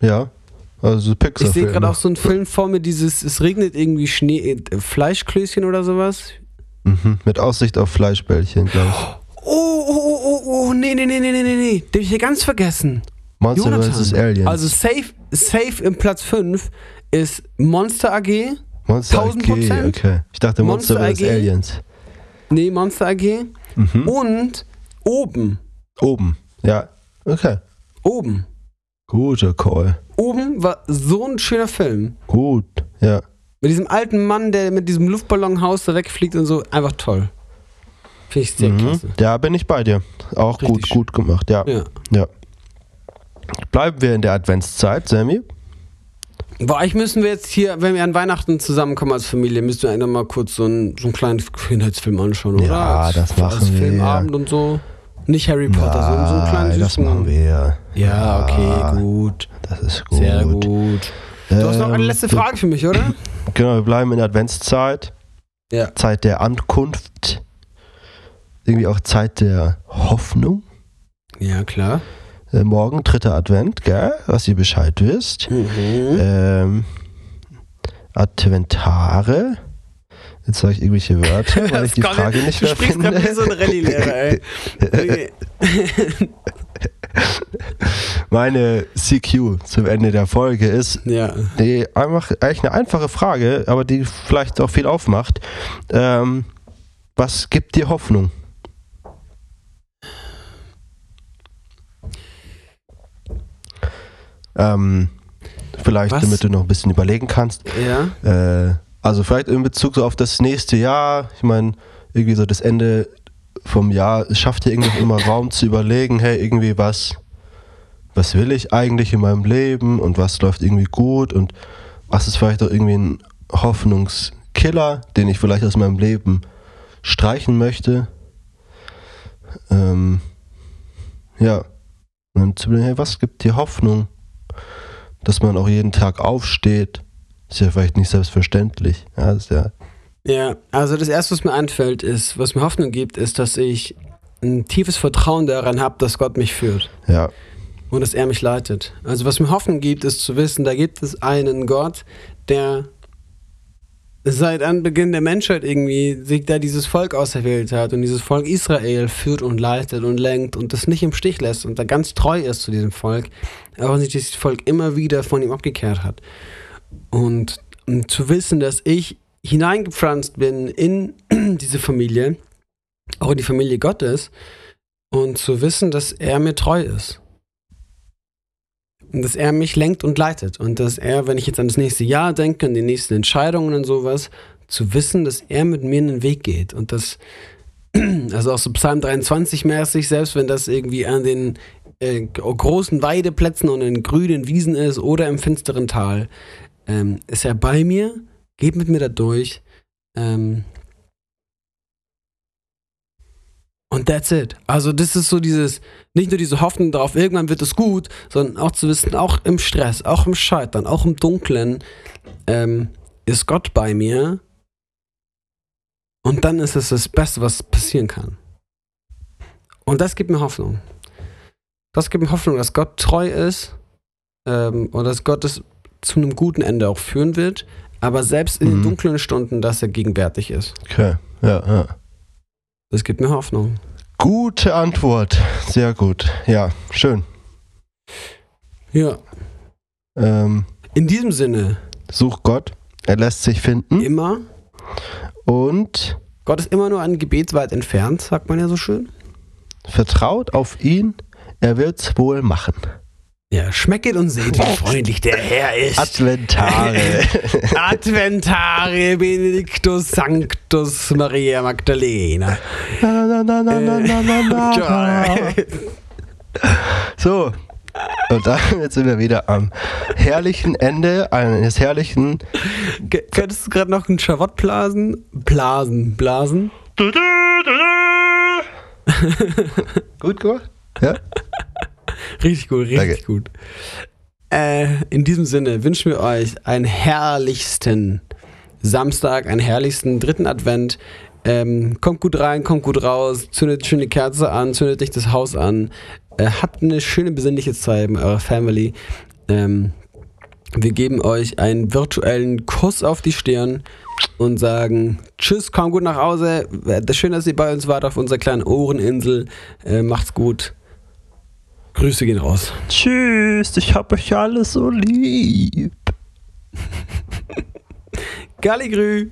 ja, also Ich Pixar. sehe gerade auch so einen Film vor mir, dieses, es regnet irgendwie Schnee, äh, Fleischklößchen oder sowas. Mhm, mit Aussicht auf Fleischbällchen, glaube ich. Oh, oh, oh, oh, oh, nee, nee, nee, nee, nee, nee, nee, den hab ich hier ganz vergessen. Monster vs. Aliens. Also safe, safe im Platz 5 ist Monster AG. Monster 1000 AG, okay. Ich dachte Monster, Monster. AG? Aliens. Nee, Monster AG. Mhm. Und oben, Oben. Ja, okay. oben. Guter Call. Oben war so ein schöner Film. Gut, ja. Mit diesem alten Mann, der mit diesem Luftballonhaus da wegfliegt und so. Einfach toll. Finde ich sehr Mhm. klasse. Da bin ich bei dir. Auch Richtig gut, schön. gut gemacht, ja. Ja. ja. Bleiben wir in der Adventszeit, Sammy. Boah, eigentlich müssen wir jetzt hier, wenn wir an Weihnachten zusammenkommen als Familie, müssen wir mal kurz so einen, so einen kleinen Kindheitsfilm anschauen, oder? Ja, als, das machen als wir. Filmabend und so. Nicht Harry Potter, so, so einen kleinen Nein, das süßen. machen wir. Ja, okay, gut. Das ist gut. Sehr gut. Du hast noch eine Ähm, letzte Frage für mich, oder? *clears throat* Genau, wir bleiben in der Adventszeit. Ja. Zeit der Ankunft. Irgendwie auch Zeit der Hoffnung. Ja, klar. Äh, morgen, dritter Advent, gell? Was ihr Bescheid wisst. Mhm. Ähm, Adventare. Jetzt sage ich irgendwelche Wörter, *laughs* weil ich die Frage nicht du mehr sprichst gerade wie so ein Rallye-Lehrer, ey. Okay. *laughs* Meine CQ zum Ende der Folge ist Ja. die einfach eigentlich eine einfache Frage, aber die vielleicht auch viel aufmacht. Ähm, was gibt dir Hoffnung? Ähm, vielleicht, Was? damit du noch ein bisschen überlegen kannst. Ja. Äh, also vielleicht in Bezug so auf das nächste Jahr. Ich meine, irgendwie so das Ende vom Jahr es schafft dir irgendwie immer Raum zu überlegen, hey, irgendwie was, was will ich eigentlich in meinem Leben und was läuft irgendwie gut und was ist vielleicht auch irgendwie ein Hoffnungskiller, den ich vielleicht aus meinem Leben streichen möchte. Ähm, ja. Und dann zu überlegen, hey, was gibt dir Hoffnung, dass man auch jeden Tag aufsteht? Ist ja vielleicht nicht selbstverständlich. Ja, ist ja, Ja, also das erste, was mir einfällt, ist, was mir Hoffnung gibt, ist, dass ich ein tiefes Vertrauen daran habe, dass Gott mich führt ja, und dass er mich leitet. Also was mir Hoffnung gibt, ist zu wissen, da gibt es einen Gott, der seit Anbeginn der Menschheit irgendwie sich da dieses Volk auserwählt hat und dieses Volk Israel führt und leitet und lenkt und das nicht im Stich lässt und da ganz treu ist zu diesem Volk, wenn sich dieses Volk immer wieder von ihm abgekehrt hat. Und, und zu wissen, dass ich hineingepflanzt bin in *clears throat* diese Familie, auch in die Familie Gottes, und zu wissen, dass er mir treu ist. Dass er mich lenkt und leitet. Und dass er, wenn ich jetzt an das nächste Jahr denke, an die nächsten Entscheidungen und sowas, zu wissen, dass er mit mir einen Weg geht. Und das, *clears throat* also auch so Psalm 23 mäßig, selbst wenn das irgendwie an den äh, großen Weideplätzen und in grünen Wiesen ist oder im finsteren Tal, ähm, ist er bei mir, geht mit mir da durch. Ähm, und that's it. Also das ist so dieses, nicht nur diese Hoffnung darauf, irgendwann wird es gut, sondern auch zu wissen, auch im Stress, auch im Scheitern, auch im Dunklen, ähm, ist Gott bei mir. Und dann ist es das Beste, was passieren kann. Und das gibt mir Hoffnung. Das gibt mir Hoffnung, dass Gott treu ist ähm, und dass Gott es zu einem guten Ende auch führen wird, aber selbst in mhm. den dunklen Stunden, dass er gegenwärtig ist. Okay, ja, ja. Das gibt mir Hoffnung. Gute Antwort. Sehr gut. Ja, schön. Ja. Ähm, In diesem Sinne. Such Gott. Er lässt sich finden. Immer. Und. Gott ist immer nur ein Gebet weit entfernt, sagt man ja so schön. Vertraut auf ihn. Er wird's wohl machen. Ja, schmecket und seht, wie *laughs* freundlich der Herr ist. Adventare. Adventare *laughs* Benedictus Sanctus Maria Magdalena. Na, na, na, äh, *laughs* so. Und damit sind wir wieder am herrlichen Ende eines herrlichen. G könntest du gerade noch einen Schavott blasen? Blasen, blasen. Gut gemacht? Ja. Richtig gut, richtig Danke. gut. Äh, in diesem Sinne wünschen wir euch einen herrlichsten Samstag, einen herrlichsten dritten Advent. Ähm, kommt gut rein, kommt gut raus, zündet schöne Kerze an, zündet nicht das Haus an. Äh, habt eine schöne besinnliche Zeit mit eurer Family. Ähm, wir geben euch einen virtuellen Kuss auf die Stirn und sagen Tschüss, komm gut nach Hause. Schön, dass ihr bei uns wart auf unserer kleinen Ohreninsel. Äh, macht's gut. Grüße gehen raus. Tschüss, ich hab euch alle so lieb. Galligrü.